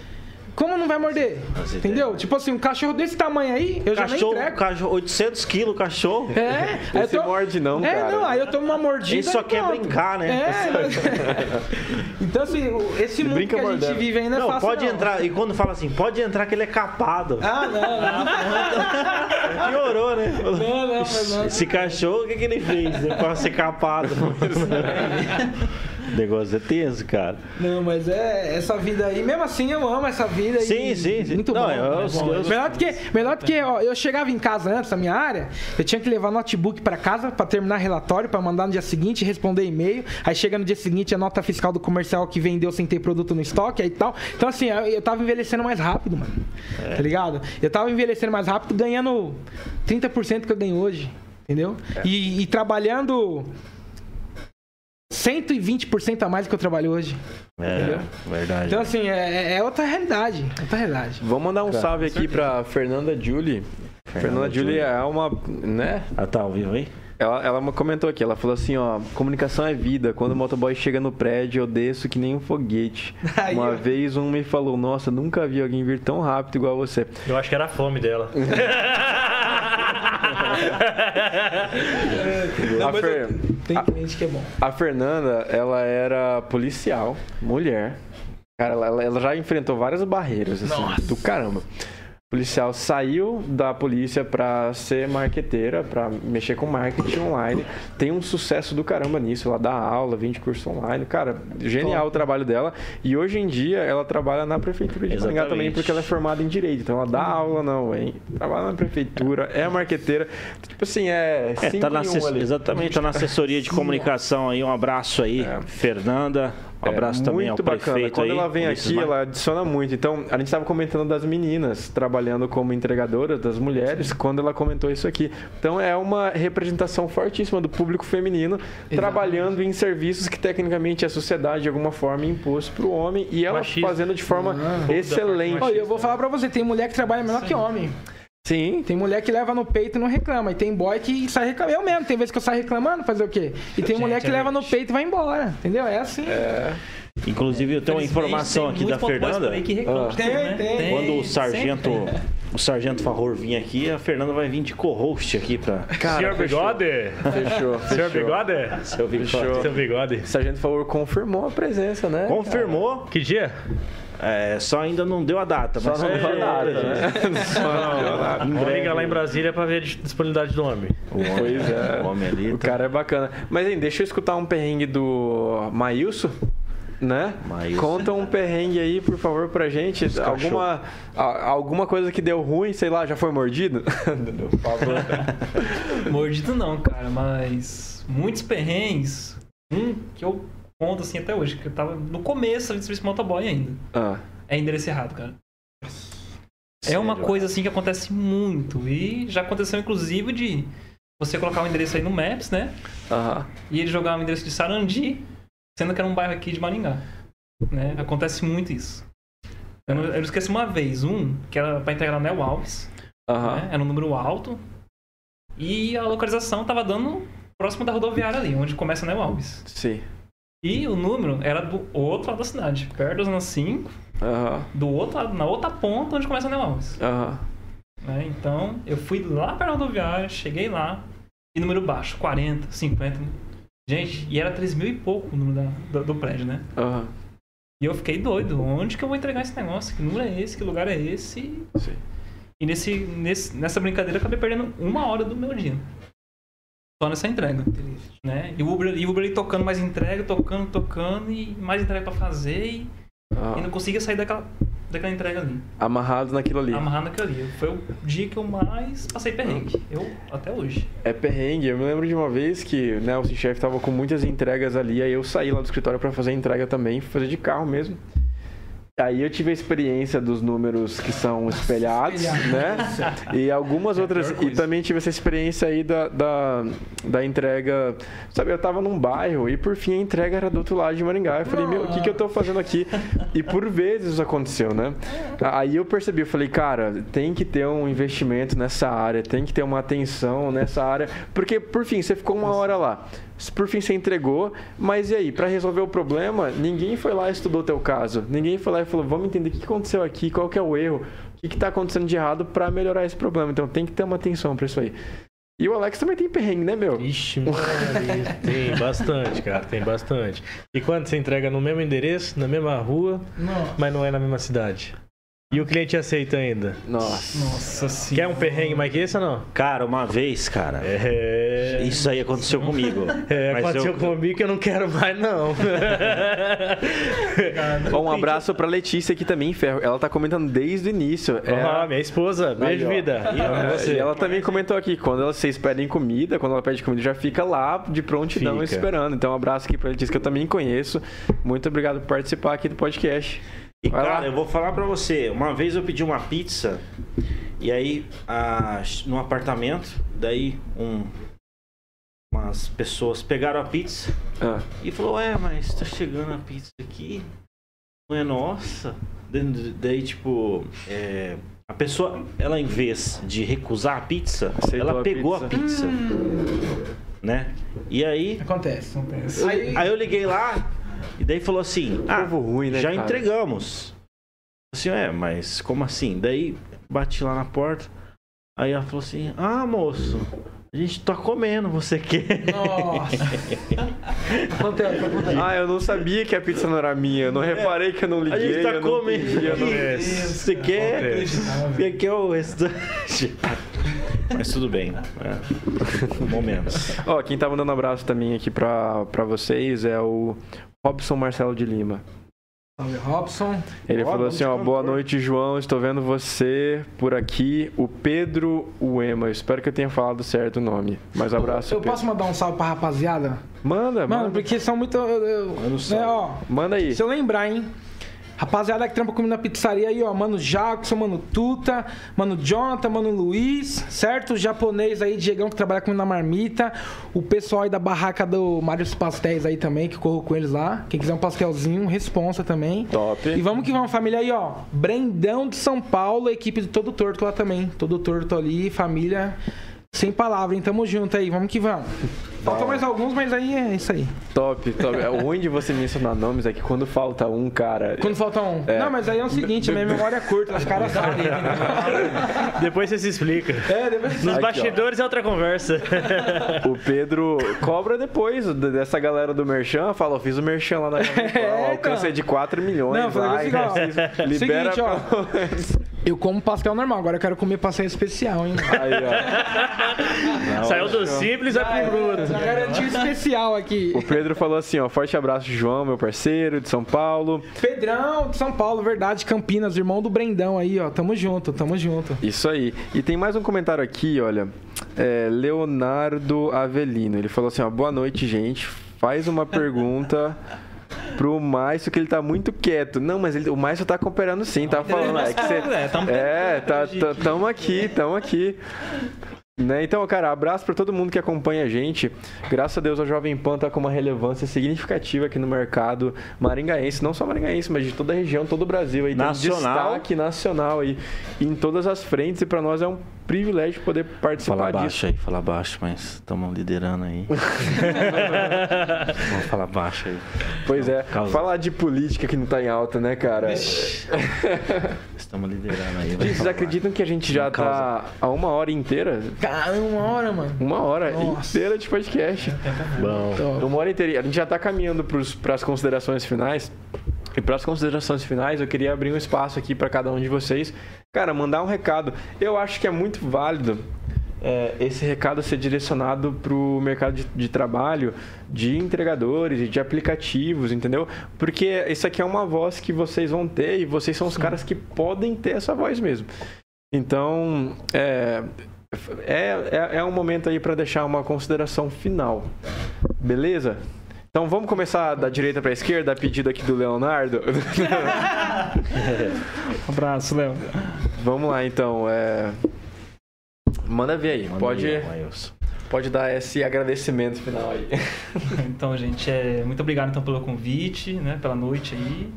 S3: como não vai morder? Entendeu? Tipo assim, um cachorro desse tamanho aí, eu já
S2: Cachorro,
S3: nem entrego.
S2: cachorro 800 quilos, cachorro.
S3: É, aí eu
S1: Esse morde não,
S3: é,
S1: cara.
S3: não, aí eu tomo uma mordida.
S2: Ele só quer
S3: pronto.
S2: brincar, né?
S3: É. [LAUGHS] então, assim, esse mundo
S1: brinca
S3: que a gente
S1: mordendo.
S3: vive ainda é
S2: Não,
S3: fácil.
S2: pode
S3: não.
S2: entrar. E quando fala assim, pode entrar que ele é capado.
S3: Ah, não, não. [LAUGHS]
S2: Piorou, né?
S3: Não, não, mas não.
S2: Esse cachorro, o que, que ele fez? Pra ser capado. [LAUGHS] o [LAUGHS] negócio é tenso, cara.
S3: Não, mas é essa vida aí. Mesmo assim, eu amo essa vida.
S2: Sim, sim, sim.
S3: Muito
S2: Não,
S3: bom.
S2: eu-
S3: bom.
S2: eu-
S3: melhor do que, melhor do que ó, eu chegava em casa antes, na minha área, eu tinha que levar notebook pra casa pra terminar relatório, pra mandar no dia seguinte, responder e-mail. Aí chega no dia seguinte a nota fiscal do comercial que vendeu sem ter produto no estoque, aí tal. Então, assim, eu, eu tava envelhecendo mais rápido, mano. Tá ligado? Eu tava envelhecendo mais rápido, ganhando 30% que eu ganho hoje. Entendeu? E, e trabalhando 120% a mais do que eu trabalho hoje.
S2: É, verdade.
S3: Então, assim, é, é outra realidade. Outra realidade.
S1: Vamos mandar um salve aqui pra Fernanda Julie. Fernanda Julie é uma, né?
S2: Ah, tá ao vivo aí?
S1: Ela, ela comentou aqui, ela falou assim, ó, comunicação é vida. Quando o motoboy chega no prédio, eu desço que nem um foguete. [LAUGHS]
S3: Aí,
S1: Uma
S3: ó.
S1: vez um me falou, nossa, nunca vi alguém vir tão rápido igual você.
S5: Eu acho que era a fome dela. [LAUGHS]
S1: a, Fer-
S3: Tem cliente que é bom.
S1: a Fernanda, ela era policial, mulher. Cara, ela, ela já enfrentou várias barreiras, assim, do caramba. O policial saiu da polícia pra ser marqueteira, pra mexer com marketing online. Tem um sucesso do caramba nisso. Ela dá aula, vende curso online. Cara, genial o trabalho dela. E hoje em dia ela trabalha na prefeitura de Maringá também, porque ela é formada em direito. Então ela dá aula, não, hein? Trabalha na prefeitura, é marqueteira. Tipo assim, é.
S2: É, tá na
S1: um.
S2: Exatamente, tá na assessoria de comunicação aí. Um abraço aí,
S1: É.
S2: Fernanda. Um abraço
S1: É,
S2: também ao
S1: muito bacana.
S2: prefeito
S1: Quando
S2: aí.
S1: ela vem aqui, ela adiciona muito. Então, a gente estava comentando das meninas trabalhando como entregadoras, das mulheres, quando ela comentou isso aqui. Então, é uma representação fortíssima do público feminino trabalhando em serviços que, tecnicamente, a sociedade, de alguma forma, impôs para o homem e ela
S5: Machismo.
S1: fazendo de forma
S3: Ah.
S1: excelente.
S3: Olha, eu vou falar pra você, tem mulher que trabalha melhor que homem.
S1: Sim.
S3: Tem mulher que leva no peito e não reclama. E tem boy que sai reclamando. Eu mesmo, tem vezes que eu saio reclamando, fazer o quê? E tem
S4: Gente,
S3: mulher que
S4: é
S3: leva no peito e vai embora. Entendeu? É assim.
S2: Inclusive, eu tenho uma informação
S4: tem
S2: aqui da Fernanda.
S4: que reclamam de
S3: Tem,
S4: né?
S3: tem.
S2: Quando o
S4: sempre
S2: sargento,
S4: tem.
S2: o sargento Favor vir aqui, a Fernanda vai vir de co-host aqui pra
S5: Senhor Bigode?
S1: Fechou,
S5: Senhor. Bigode?
S2: seu.
S1: Fechou.
S5: Seu Bigode.
S1: Sargento, favor, confirmou a presença, né?
S2: Confirmou,
S5: Que dia?
S2: É, só ainda não deu a data,
S1: Só
S2: mas
S1: não deu nada, né? [LAUGHS] Só não deu
S5: Vamos
S2: breve.
S5: ligar lá em Brasília pra ver a disponibilidade do homem.
S2: O homem,
S1: Pois é.
S2: o homem ali.
S1: O
S2: tá-
S1: cara é bacana. Mas, hein, deixa eu escutar um perrengue do Maílson, né?
S2: Maílson.
S1: Conta um perrengue aí, por favor, pra gente. Alguma, a- alguma coisa que deu ruim, sei lá, já foi mordido? [LAUGHS] por favor.
S4: Mordido não, cara, mas muitos perrengues. Um que eu conto assim até hoje, que eu tava no começo ali do serviço motoboy ainda.
S1: Ah,
S4: É endereço errado, cara. É uma coisa assim que acontece muito. E já aconteceu, inclusive, de você colocar o endereço aí no Maps, né?
S1: aham.
S4: E ele jogar o endereço de Sarandi, sendo que era um bairro aqui de Maringá. Né? Acontece muito isso. Eu não, eu não esqueci uma vez, um, que era pra entregar na Nel Alves.
S1: Aham.
S4: né? Era um número alto. E a localização tava dando próximo da rodoviária ali, onde começa Neo Alves.
S1: Sim.
S4: E o número era do outro lado da cidade, perto da Zona 5,
S1: Aham.
S4: do outro lado, na outra ponta onde começa Alves.
S1: Aham.
S4: né? Então, eu fui lá para a rodoviária, cheguei lá, e número baixo, 40, 50. Gente, e era 3 mil e pouco o número da- do, do prédio, né?
S1: Aham.
S4: E eu fiquei doido, onde que eu vou entregar esse negócio? Que número é esse? Que lugar é esse?
S1: Sim.
S4: E nesse, nesse, nessa brincadeira eu acabei perdendo uma hora do meu dia. Só nessa entrega. Né? E o Uber, e o Uber ali tocando mais entrega, tocando, tocando, e mais entrega pra fazer, e, e
S1: Aham.
S4: não conseguia sair daquela, daquela entrega ali.
S1: Amarrado naquilo ali.
S4: Amarrado naquilo ali. Foi o dia que eu mais passei perrengue. Eu, até hoje.
S1: É perrengue. Eu me lembro de uma vez que né, o chefe tava com muitas entregas ali, aí eu saí lá do escritório pra fazer a entrega também, fui fazer de carro mesmo. Aí eu tive a experiência dos números que são espelhados, né? [LAUGHS] E algumas outras. E também tive essa experiência aí da, da, da entrega. Sabe, eu tava num bairro e por fim a entrega era do outro lado de Maringá. Eu falei, meu, o que, que eu tô fazendo aqui? E por vezes isso aconteceu, né? Aí eu percebi, eu falei, cara, tem que ter um investimento nessa área, tem que ter uma atenção nessa área. Porque, por fim, você ficou uma hora lá. Por fim, você entregou, mas e aí? Pra resolver o problema, ninguém foi lá e estudou teu caso. Ninguém foi lá e falou, vamos entender o que aconteceu aqui, qual que é o erro, o que, que tá acontecendo de errado pra melhorar esse problema. Então tem que ter uma atenção pra isso aí. E o Alex também tem perrengue, né, meu?
S5: Ixi, Maria. [LAUGHS] tem bastante, cara, tem bastante. E quando você entrega no mesmo endereço, na mesma rua,
S3: Não.
S5: mas não é na mesma cidade? E o cliente aceita ainda?
S1: Nossa.
S4: Nossa senhora.
S5: Quer um perrengue mais que esse ou não?
S2: Cara, uma vez, cara,
S5: É.
S2: isso aí aconteceu comigo. [LAUGHS]
S5: É,
S2: Mas
S5: aconteceu
S2: eu-
S5: comigo que eu não quero mais, não.
S1: Ó, um abraço pra Letícia aqui também, Ferro. Ela tá comentando desde o início. É,
S5: Ah, minha esposa, beijo,
S1: Aí,
S5: vida. E
S1: É,
S5: você?
S1: E ela também comentou aqui, quando vocês pedem comida, quando ela pede comida, já fica lá de prontidão
S5: Fica.
S1: esperando. Então, um abraço aqui pra Letícia, que eu também conheço. Muito obrigado por participar aqui do podcast.
S2: E
S1: Vai
S2: cara,
S1: lá.
S2: eu vou falar pra você. Uma vez eu pedi uma pizza e aí a, no apartamento, daí um umas pessoas pegaram a pizza
S1: Ah,
S2: e falou: "É, mas tá chegando a pizza aqui, não é nossa". Daí, tipo, é, a pessoa, ela em vez de recusar a pizza,
S1: Aceitou
S2: ela
S1: a
S2: pegou
S1: pizza.
S2: a pizza, né? E aí
S3: Acontece.
S4: Acontece.
S2: Aí eu liguei lá e daí falou assim: Ah,
S1: Povo ruim, né,
S2: já
S1: cara?
S2: entregamos. Assim, é, mas como assim? Daí bati lá na porta. Aí ela falou assim: Ah, moço, a gente tá comendo, você quer?
S3: Nossa. [LAUGHS]
S1: Ah, eu não sabia que a pizza não era minha. Eu não reparei que eu não
S2: A
S1: liguei.
S2: gente tá comendo. Você quer? Você quer o restante? [LAUGHS] Mas tudo bem. É. Momentos.
S1: Ó, quem tá mandando abraço também aqui pra, pra vocês é o Robson Marcelo de Lima.
S3: Salve, Robson.
S1: Ele falou assim, ó, boa noite, João, estou vendo você por aqui, o Pedro Uema. Eu espero que eu tenha falado certo o nome. Mas abraço,
S3: Eu
S1: Pedro.
S3: posso mandar um salve pra rapaziada?
S1: Manda,
S3: Mano,
S1: manda.
S3: porque são muito. eu- eu-
S2: Manda um salve.
S3: ó,
S1: Manda aí.
S3: se eu lembrar, hein? Rapaziada que trampa comigo na pizzaria aí, ó. Mano Jackson, mano Tuta, mano Jonathan, mano Luiz, certo? O japonês aí, Diegão, que trabalha comigo na marmita. O pessoal aí da barraca do Mários Pastéis aí também, que corro com eles lá. Quem quiser um pastelzinho, responsa também.
S1: Top.
S3: E vamos que vamos, família aí, ó. Brendão de São Paulo, equipe de Todo Torto lá também. Todo Torto ali, família. Sem palavra, hein? Tamo junto aí, vamos que vamos. Faltam mais alguns, mas aí é isso aí.
S1: Top, top. É, O ruim de você mencionar nomes é que quando falta um, cara...
S3: Quando falta um.
S1: É.
S3: Não, mas aí é o seguinte, a minha memória é curta, os caras sabem. [LAUGHS]
S5: Depois você se explica.
S3: É, depois
S5: Nos
S1: Aqui, ó.
S5: bastidores é outra conversa. [LAUGHS]
S1: O Pedro cobra depois de- dessa galera do Merchan. Fala, eu fiz o Merchan lá na
S3: É,
S1: o alcance é de 4 milhões.
S3: Não,
S1: lá,
S3: assim, ó,
S1: então, [LAUGHS] libera
S3: seguinte, ó. Eu como pastel normal, agora eu quero comer pastel especial, hein? [LAUGHS]
S1: Aí, ó.
S5: Saiu do simples, vai pro bruto.
S3: Já garantiu especial aqui.
S1: O Pedro falou assim, ó, forte abraço, João, meu parceiro de São Paulo.
S3: Pedrão de São Paulo, verdade, Campinas, irmão do Brendão aí, ó. Tamo junto, tamo junto.
S1: Isso aí. E tem mais um comentário aqui, olha. É, Leonardo Avelino. Ele falou assim, ó, boa noite, gente. Faz uma pergunta pro Márcio que ele tá muito quieto. Não, mas ele- o Márcio tá cooperando sim, tá falando. É, que você,
S4: É, tamo
S1: é tá, tá- tamo aqui, tamo aqui. Né? Então, cara, abraço pra todo mundo que acompanha a gente. Graças a Deus, a Jovem Pan tá com uma relevância significativa aqui no mercado maringaense, não só maringaense, mas de toda a região, todo o Brasil aí. Tem um
S2: Nacional.
S1: destaque nacional aí em todas as frentes e pra nós é um privilégio de poder participar
S2: Fala
S1: disso.
S2: baixo aí, fala baixo, mas estamos liderando aí. [LAUGHS] Vamos falar baixo aí.
S1: Pois é,
S2: Causa.
S1: falar de política que não tá em alta, né, cara?
S2: Estamos liderando aí.
S1: Vocês
S2: falar
S1: acreditam que a gente já
S2: Não
S1: tá a uma hora inteira?
S3: Cara, uma hora, mano.
S1: Uma hora
S3: Nossa.
S1: inteira de podcast.
S5: É Bom.
S3: Top.
S1: Uma hora inteira. A gente já tá caminhando para as considerações finais. E para as considerações finais, eu queria abrir um espaço aqui para cada um de vocês. Cara, mandar um recado. Eu acho que é muito válido é, esse recado ser direcionado para o mercado de, de trabalho de entregadores e de aplicativos, entendeu? Porque isso aqui é uma voz que vocês vão ter e vocês são os caras que podem ter essa voz mesmo. Então, é, é, é, é um momento aí para deixar uma consideração final. Beleza? Então vamos começar da direita para a esquerda, a pedido aqui do Leonardo. [LAUGHS]
S4: Um abraço, Léo.
S1: vamos lá então. é, Manda ver aí.
S2: Manda
S1: pode,
S2: aí,
S1: pode dar esse agradecimento final aí. [LAUGHS]
S4: Então, gente, é, muito obrigado então pelo convite, né, pela noite aí.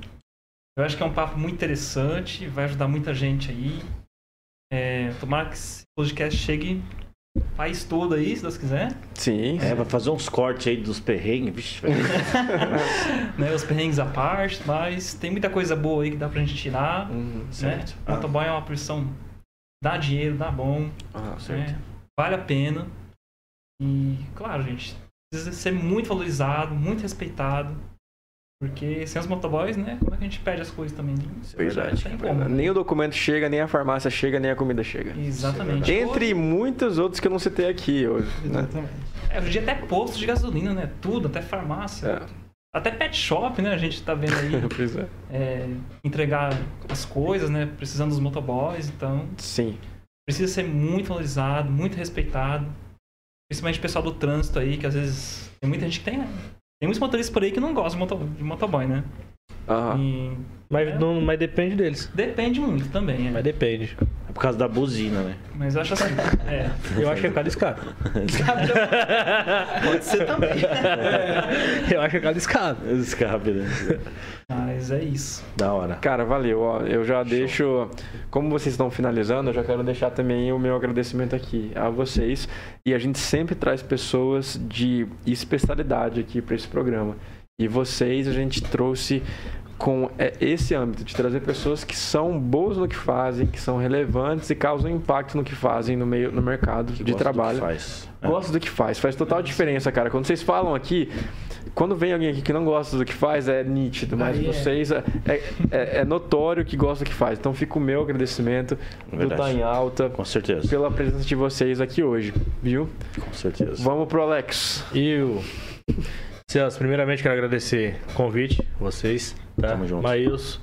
S4: Eu acho que é um papo muito interessante, vai ajudar muita gente aí. É, tomara que esse podcast chegue o país todo aí, se Deus quiser.
S1: Sim.
S2: É, vai fazer uns cortes aí dos perrengues. Vai- [LAUGHS]
S4: Né, os perrengues à parte, mas tem muita coisa boa aí que dá pra gente tirar.
S1: Uhum.
S4: Né?
S2: certo.
S4: Motoboy é uma profissão, dá dinheiro, dá bom,
S1: Ah,
S4: né? vale a pena. E, claro, gente, precisa ser muito valorizado, muito respeitado. Porque sem os motoboys, né? Como é que a gente pede as coisas também?
S1: Pois é.
S4: Não tem como.
S1: Nem o documento chega, nem a farmácia chega, nem a comida chega.
S4: Exatamente.
S1: Entre
S4: Hoje,
S1: muitos outros que eu não citei aqui hoje. Né?
S3: Exatamente.
S4: é, hoje até posto de gasolina, né? Tudo, até farmácia.
S1: É.
S4: Até pet shop, né? A gente tá vendo aí [LAUGHS]
S1: Pois é.
S4: é, entregar as coisas, né? Precisando dos motoboys. Então,
S1: Sim.
S4: precisa ser muito valorizado, muito respeitado. Principalmente o pessoal do trânsito aí, que às vezes tem muita gente que tem, né? Tem muitos motoristas por aí que não gostam de, moto, de motoboy, né?
S1: Aham.
S4: E
S5: Mas,
S4: É.
S5: não, mas depende deles.
S4: depende muito também,
S5: Mas
S4: é.
S5: depende.
S2: É por causa da buzina, né?
S4: Mas eu acho assim, é. [LAUGHS]
S5: Eu acho que é cada escada. [LAUGHS]
S4: Pode ser também.
S5: Eu acho que é cada escada.
S2: Escape, né?
S4: Mas é isso.
S2: Da hora.
S1: Cara, valeu. Ó, eu já deixo. Como vocês estão finalizando, eu já quero deixar também o meu agradecimento aqui a vocês. E a gente sempre traz pessoas de especialidade aqui para esse programa. E vocês a gente trouxe com é, esse âmbito de trazer pessoas que são boas no que fazem, que são relevantes e causam impacto no que fazem no meio no mercado
S2: Que
S1: de
S2: gosta do que
S1: trabalho.
S2: faz. É.
S1: Gosta do que faz, faz total diferença, cara. Quando vocês falam aqui, quando vem alguém aqui que não gosta do que faz, é nítido, mas
S3: Aí é.
S1: vocês é, é- é notório que gosta do que faz. Então fica o meu agradecimento do
S2: Verdade.
S1: Tá em Alta
S2: Com certeza.
S1: pela presença de vocês aqui hoje, viu?
S2: Com certeza.
S1: Vamos pro Alex.
S5: E o. Celso, primeiramente quero agradecer o convite, vocês, tá?
S2: Tamo junto.
S5: Maílson,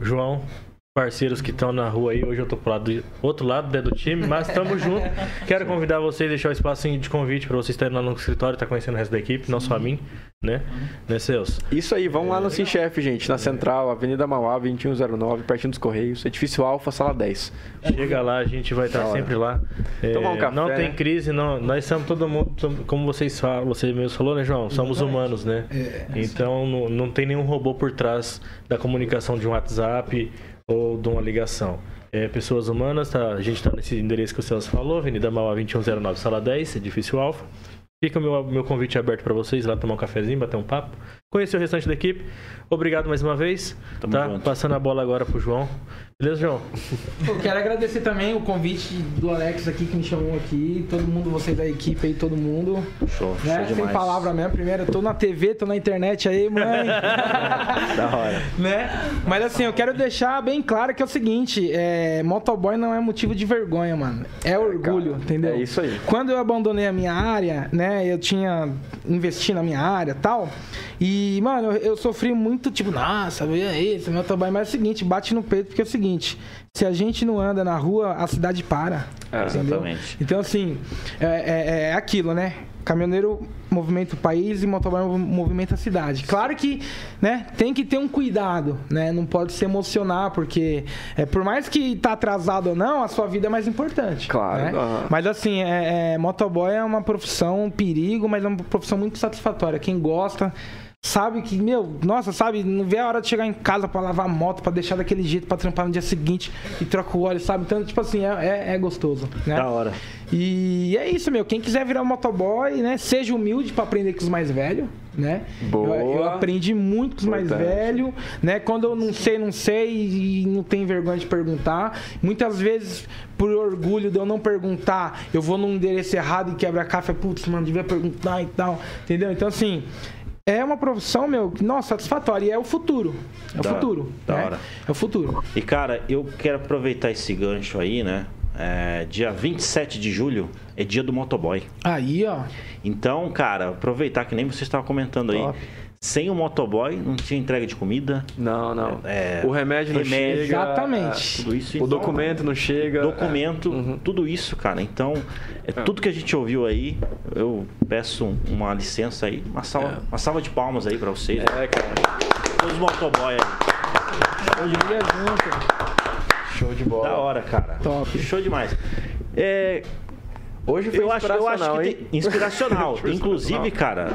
S5: João, parceiros que estão na rua aí. Hoje eu tô pro lado do outro lado né, do time, mas estamos juntos. Quero convidar vocês, deixar o espaço de convite para vocês estarem lá no escritório, tá conhecendo o resto da equipe, não só a mim, né? Né, Celso?
S1: Isso aí, vamos lá no Sim Chef, gente, na Central, Avenida Mauá, 2109, pertinho dos Correios, edifício Alfa, sala 10.
S5: Chega lá, a gente vai estar
S1: hora.
S5: sempre lá. É,
S1: Tomar um café,
S5: não tem
S1: né?
S5: crise, não. Nós somos todo mundo, como vocês falam, você mesmo falou, né, João? Somos humanos, né?
S3: É.
S5: Então não, não tem nenhum robô por trás da comunicação de um WhatsApp ou de uma ligação. É, pessoas humanas, tá? A gente está nesse endereço que o Celso falou, Avenida Mauá 2109, sala 10, edifício Alfa. Fica o meu, meu convite aberto para vocês lá tomar um cafezinho, bater um papo. Conhecer o restante da equipe. Obrigado mais uma vez.
S2: Tamo
S5: tá?
S2: junto.
S5: Passando a bola agora pro João. Beleza, João?
S3: Eu quero agradecer também o convite do Alex aqui que me chamou aqui, todo mundo, vocês da equipe aí, todo mundo.
S2: Show,
S3: Né?
S2: show
S3: Sem
S2: demais.
S3: palavra mesmo. Primeiro, eu tô na TV, tô na internet aí, mãe. [LAUGHS]
S2: Da hora.
S3: né? Mas assim, eu quero deixar bem claro que é o seguinte: é, motoboy não é motivo de vergonha, mano. É orgulho, entendeu?
S1: É isso aí.
S3: Quando eu abandonei a minha área, né? Eu tinha investido na minha área e tal. E, mano, eu, sofri muito, tipo, nossa, é esse, motoboy. Mas é o seguinte, bate no peito, porque é o seguinte: se a gente não anda na rua, a cidade para.
S1: É,
S2: exatamente.
S3: Então, assim, é, é- é aquilo, né? Caminhoneiro movimenta o país e motoboy movimenta a cidade. Claro que, né, tem que ter um cuidado, né? Não pode se emocionar, porque é, por mais que tá atrasado ou não, a sua vida é mais importante.
S1: Claro,
S3: né? Mas assim, é, é, motoboy é uma profissão um perigo, mas é uma profissão muito satisfatória. Quem gosta sabe que, meu, nossa, sabe, não vê a hora de chegar em casa pra lavar a moto, pra deixar daquele jeito, pra trampar no dia seguinte e troca o óleo, sabe? Então, tipo assim, é, é, é gostoso, né?
S2: Da hora.
S3: E é isso, meu. Quem quiser virar motoboy, né? Seja humilde pra aprender com os mais velhos, né?
S1: Boa.
S3: Eu, eu aprendi muito com os mais velhos, né? Quando eu não sei, não sei e não tenho vergonha de perguntar. Muitas vezes, por orgulho de eu não perguntar, eu vou num endereço errado e quebra a café. Putz, mano, devia perguntar e tal. Entendeu? Então, assim. É uma profissão, meu, que, nossa, satisfatória. E é o futuro. É o
S2: Da-
S3: futuro.
S2: da
S3: né?
S2: hora.
S3: É o futuro.
S2: E cara, eu quero aproveitar esse gancho aí, né? É, dia 27 de julho é dia do motoboy.
S3: Aí, ó.
S2: Então, cara, aproveitar que nem você estava comentando aí. Sem o motoboy, não tinha entrega de comida.
S1: Não, não.
S2: É,
S1: o remédio não
S2: remédio.
S1: chega.
S3: Exatamente.
S2: Tudo isso.
S1: O
S2: então,
S1: documento não chega.
S2: documento,
S1: Uhum.
S2: tudo isso, cara. Então, é tudo que a gente ouviu aí. Eu peço um- uma licença aí, uma salva,
S1: É.
S2: uma salva de palmas aí pra vocês.
S1: É, cara.
S2: Todos os motoboy aí.
S3: Dia é junto.
S1: Show de bola.
S2: Da hora, cara.
S3: Top.
S2: Show demais. É,
S1: Hoje foi
S2: eu acho, eu acho
S1: inspiracional,
S2: que
S1: hein?
S2: tem, inspiracional. [LAUGHS] Inclusive, cara,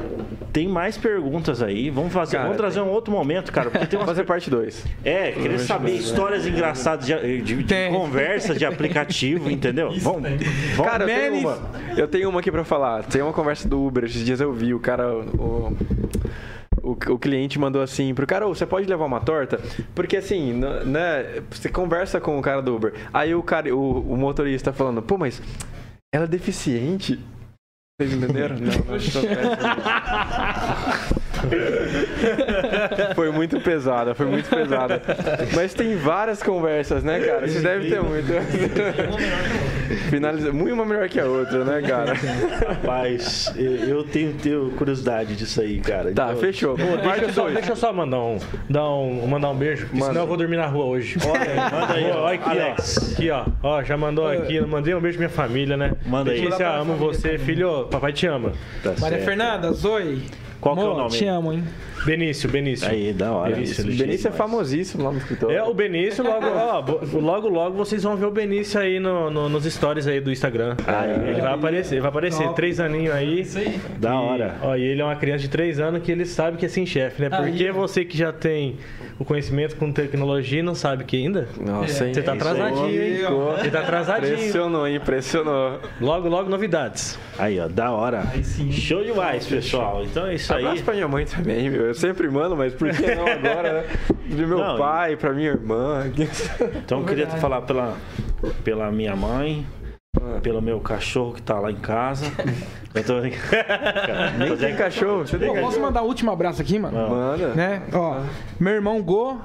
S2: tem mais perguntas aí. Vamos fazer,
S1: Cara,
S2: vamos trazer um outro momento, cara, porque tem umas
S1: fazer parte 2.
S2: É, querer saber histórias engraçadas de, de, de
S3: Tem.
S2: conversa, de aplicativo, [LAUGHS] entendeu?
S4: Isso
S2: Vamos,
S4: tem.
S2: vamos-
S1: Cara, eu tenho, uma, eu tenho uma aqui pra falar. Tem uma conversa do Uber. Esses dias eu vi o cara. O, o, o cliente mandou assim pro cara: "Ô, você pode levar uma torta? Porque assim, né? Você conversa com o cara do Uber. Aí o cara, o, o motorista falando: pô, mas ela é deficiente? Vocês entenderam? [LAUGHS] Não, não estou [LAUGHS] Foi muito pesada, foi muito pesada. Mas tem várias conversas, né, cara? Vocês devem ter muito. [LAUGHS] Finaliza... Uma melhor que a outra, né, cara?
S2: Rapaz, eu tenho, tenho curiosidade disso aí, cara.
S1: Tá,
S2: Então,
S1: fechou.
S5: Deixa
S1: Parte
S5: eu, só,
S1: 2.
S5: deixa eu só mandar um, dar um, mandar um beijo, porque
S1: Manda.
S5: senão eu vou dormir na rua hoje.
S2: Olha, manda aí,
S5: Ó,
S2: ó,
S5: aqui,
S2: Alex.
S5: ó. Aqui, ó. Ó, já mandou aqui. Eu mandei um beijo pra minha família, né?
S2: Manda aí.
S5: Letícia, amo você, filho. Papai te ama.
S2: Tá
S3: Maria
S2: certo.
S3: Fernanda, Zoe.
S2: Qual que é o nome?
S3: Te amo, hein?
S5: Benício, Benício.
S2: Aí, da hora.
S5: Benício,
S1: Benício é
S2: demais.
S1: famosíssimo lá no escritório.
S5: É, o Benício, logo, ó, logo, logo vocês vão ver o Benício aí no, no- nos stories aí do Instagram. ele vai aparecer, vai aparecer.
S3: Top.
S5: Três aninhos aí.
S4: Isso aí.
S2: Da
S5: E,
S2: hora.
S5: Ó, e ele é uma criança de 3 anos que ele sabe que é sem chefe, né? Porque
S3: Aí.
S5: você que já tem o conhecimento com tecnologia e não sabe que ainda.
S1: Nossa, hein?
S5: Você tá
S2: aí.
S5: atrasadinho, hein? Você tá atrasadinho.
S1: Impressionou, hein? Impressionou.
S5: Logo, logo novidades.
S2: Aí, ó, da hora.
S4: Aí sim.
S2: Show demais, pessoal. Então é isso aí.
S1: Abraço pra minha mãe também, meu. Eu sempre mando, mas por que não agora, né? De meu
S2: Não,
S1: pai, pra minha irmã.
S2: Então eu queria
S3: Verdade.
S2: falar pela, pela minha mãe, pelo meu cachorro que tá lá em casa. [LAUGHS] Eu tô... Cara,
S1: Nem tem cachorro. Você tem
S3: Pô,
S1: cachorro?
S3: posso mandar o último abraço aqui, mano?
S1: Manda.
S3: Né? Ó, meu irmão Go,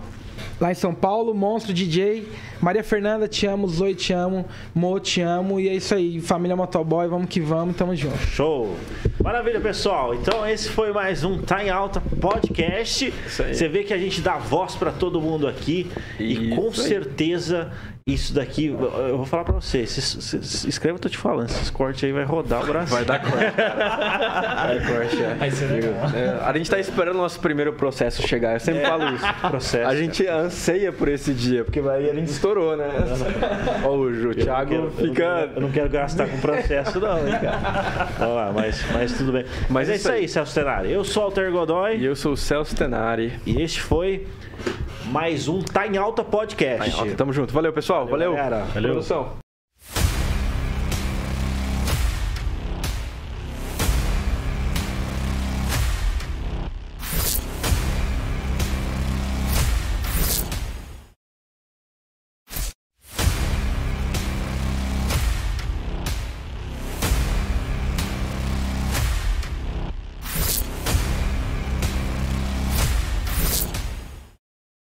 S3: lá em São Paulo, Monstro DJ, Maria Fernanda, te amo, Zoe, te amo, Mo, te amo, e é isso aí, família Motoboy, vamos que vamos, tamo junto.
S2: Show! Maravilha, pessoal. Então esse foi mais um Tá em Alta podcast. Você vê que a gente dá voz pra todo mundo aqui e com
S1: Isso aí.
S2: certeza isso daqui, eu vou falar pra você, se, se, se inscreve, eu tô te falando, esses cortes aí vai rodar o Brasil.
S1: Vai dar corte, cara. Vai corte, é.
S4: Vai ser legal.
S1: É, a gente tá esperando o nosso primeiro processo chegar. Eu sempre falo isso.
S2: processo.
S1: A gente anseia por esse dia, porque aí a gente estourou, né? Ó, o, Ju, o
S2: Eu
S1: Thiago
S2: não quero- eu não
S1: fica.
S2: quero- Eu não quero gastar com processo, não, hein, cara. Vamos lá, mas, mas tudo bem. Mas,
S1: Mas
S2: é isso aí,
S1: aí.
S2: Celso Tenari. Eu sou o Alter Godoy
S1: E eu sou o Celso Tenari.
S2: e este foi mais um Tá em Alta Podcast.
S1: Tamo junto. Valeu, pessoal. Valeu.
S2: galera.
S5: Valeu.
S1: Produção.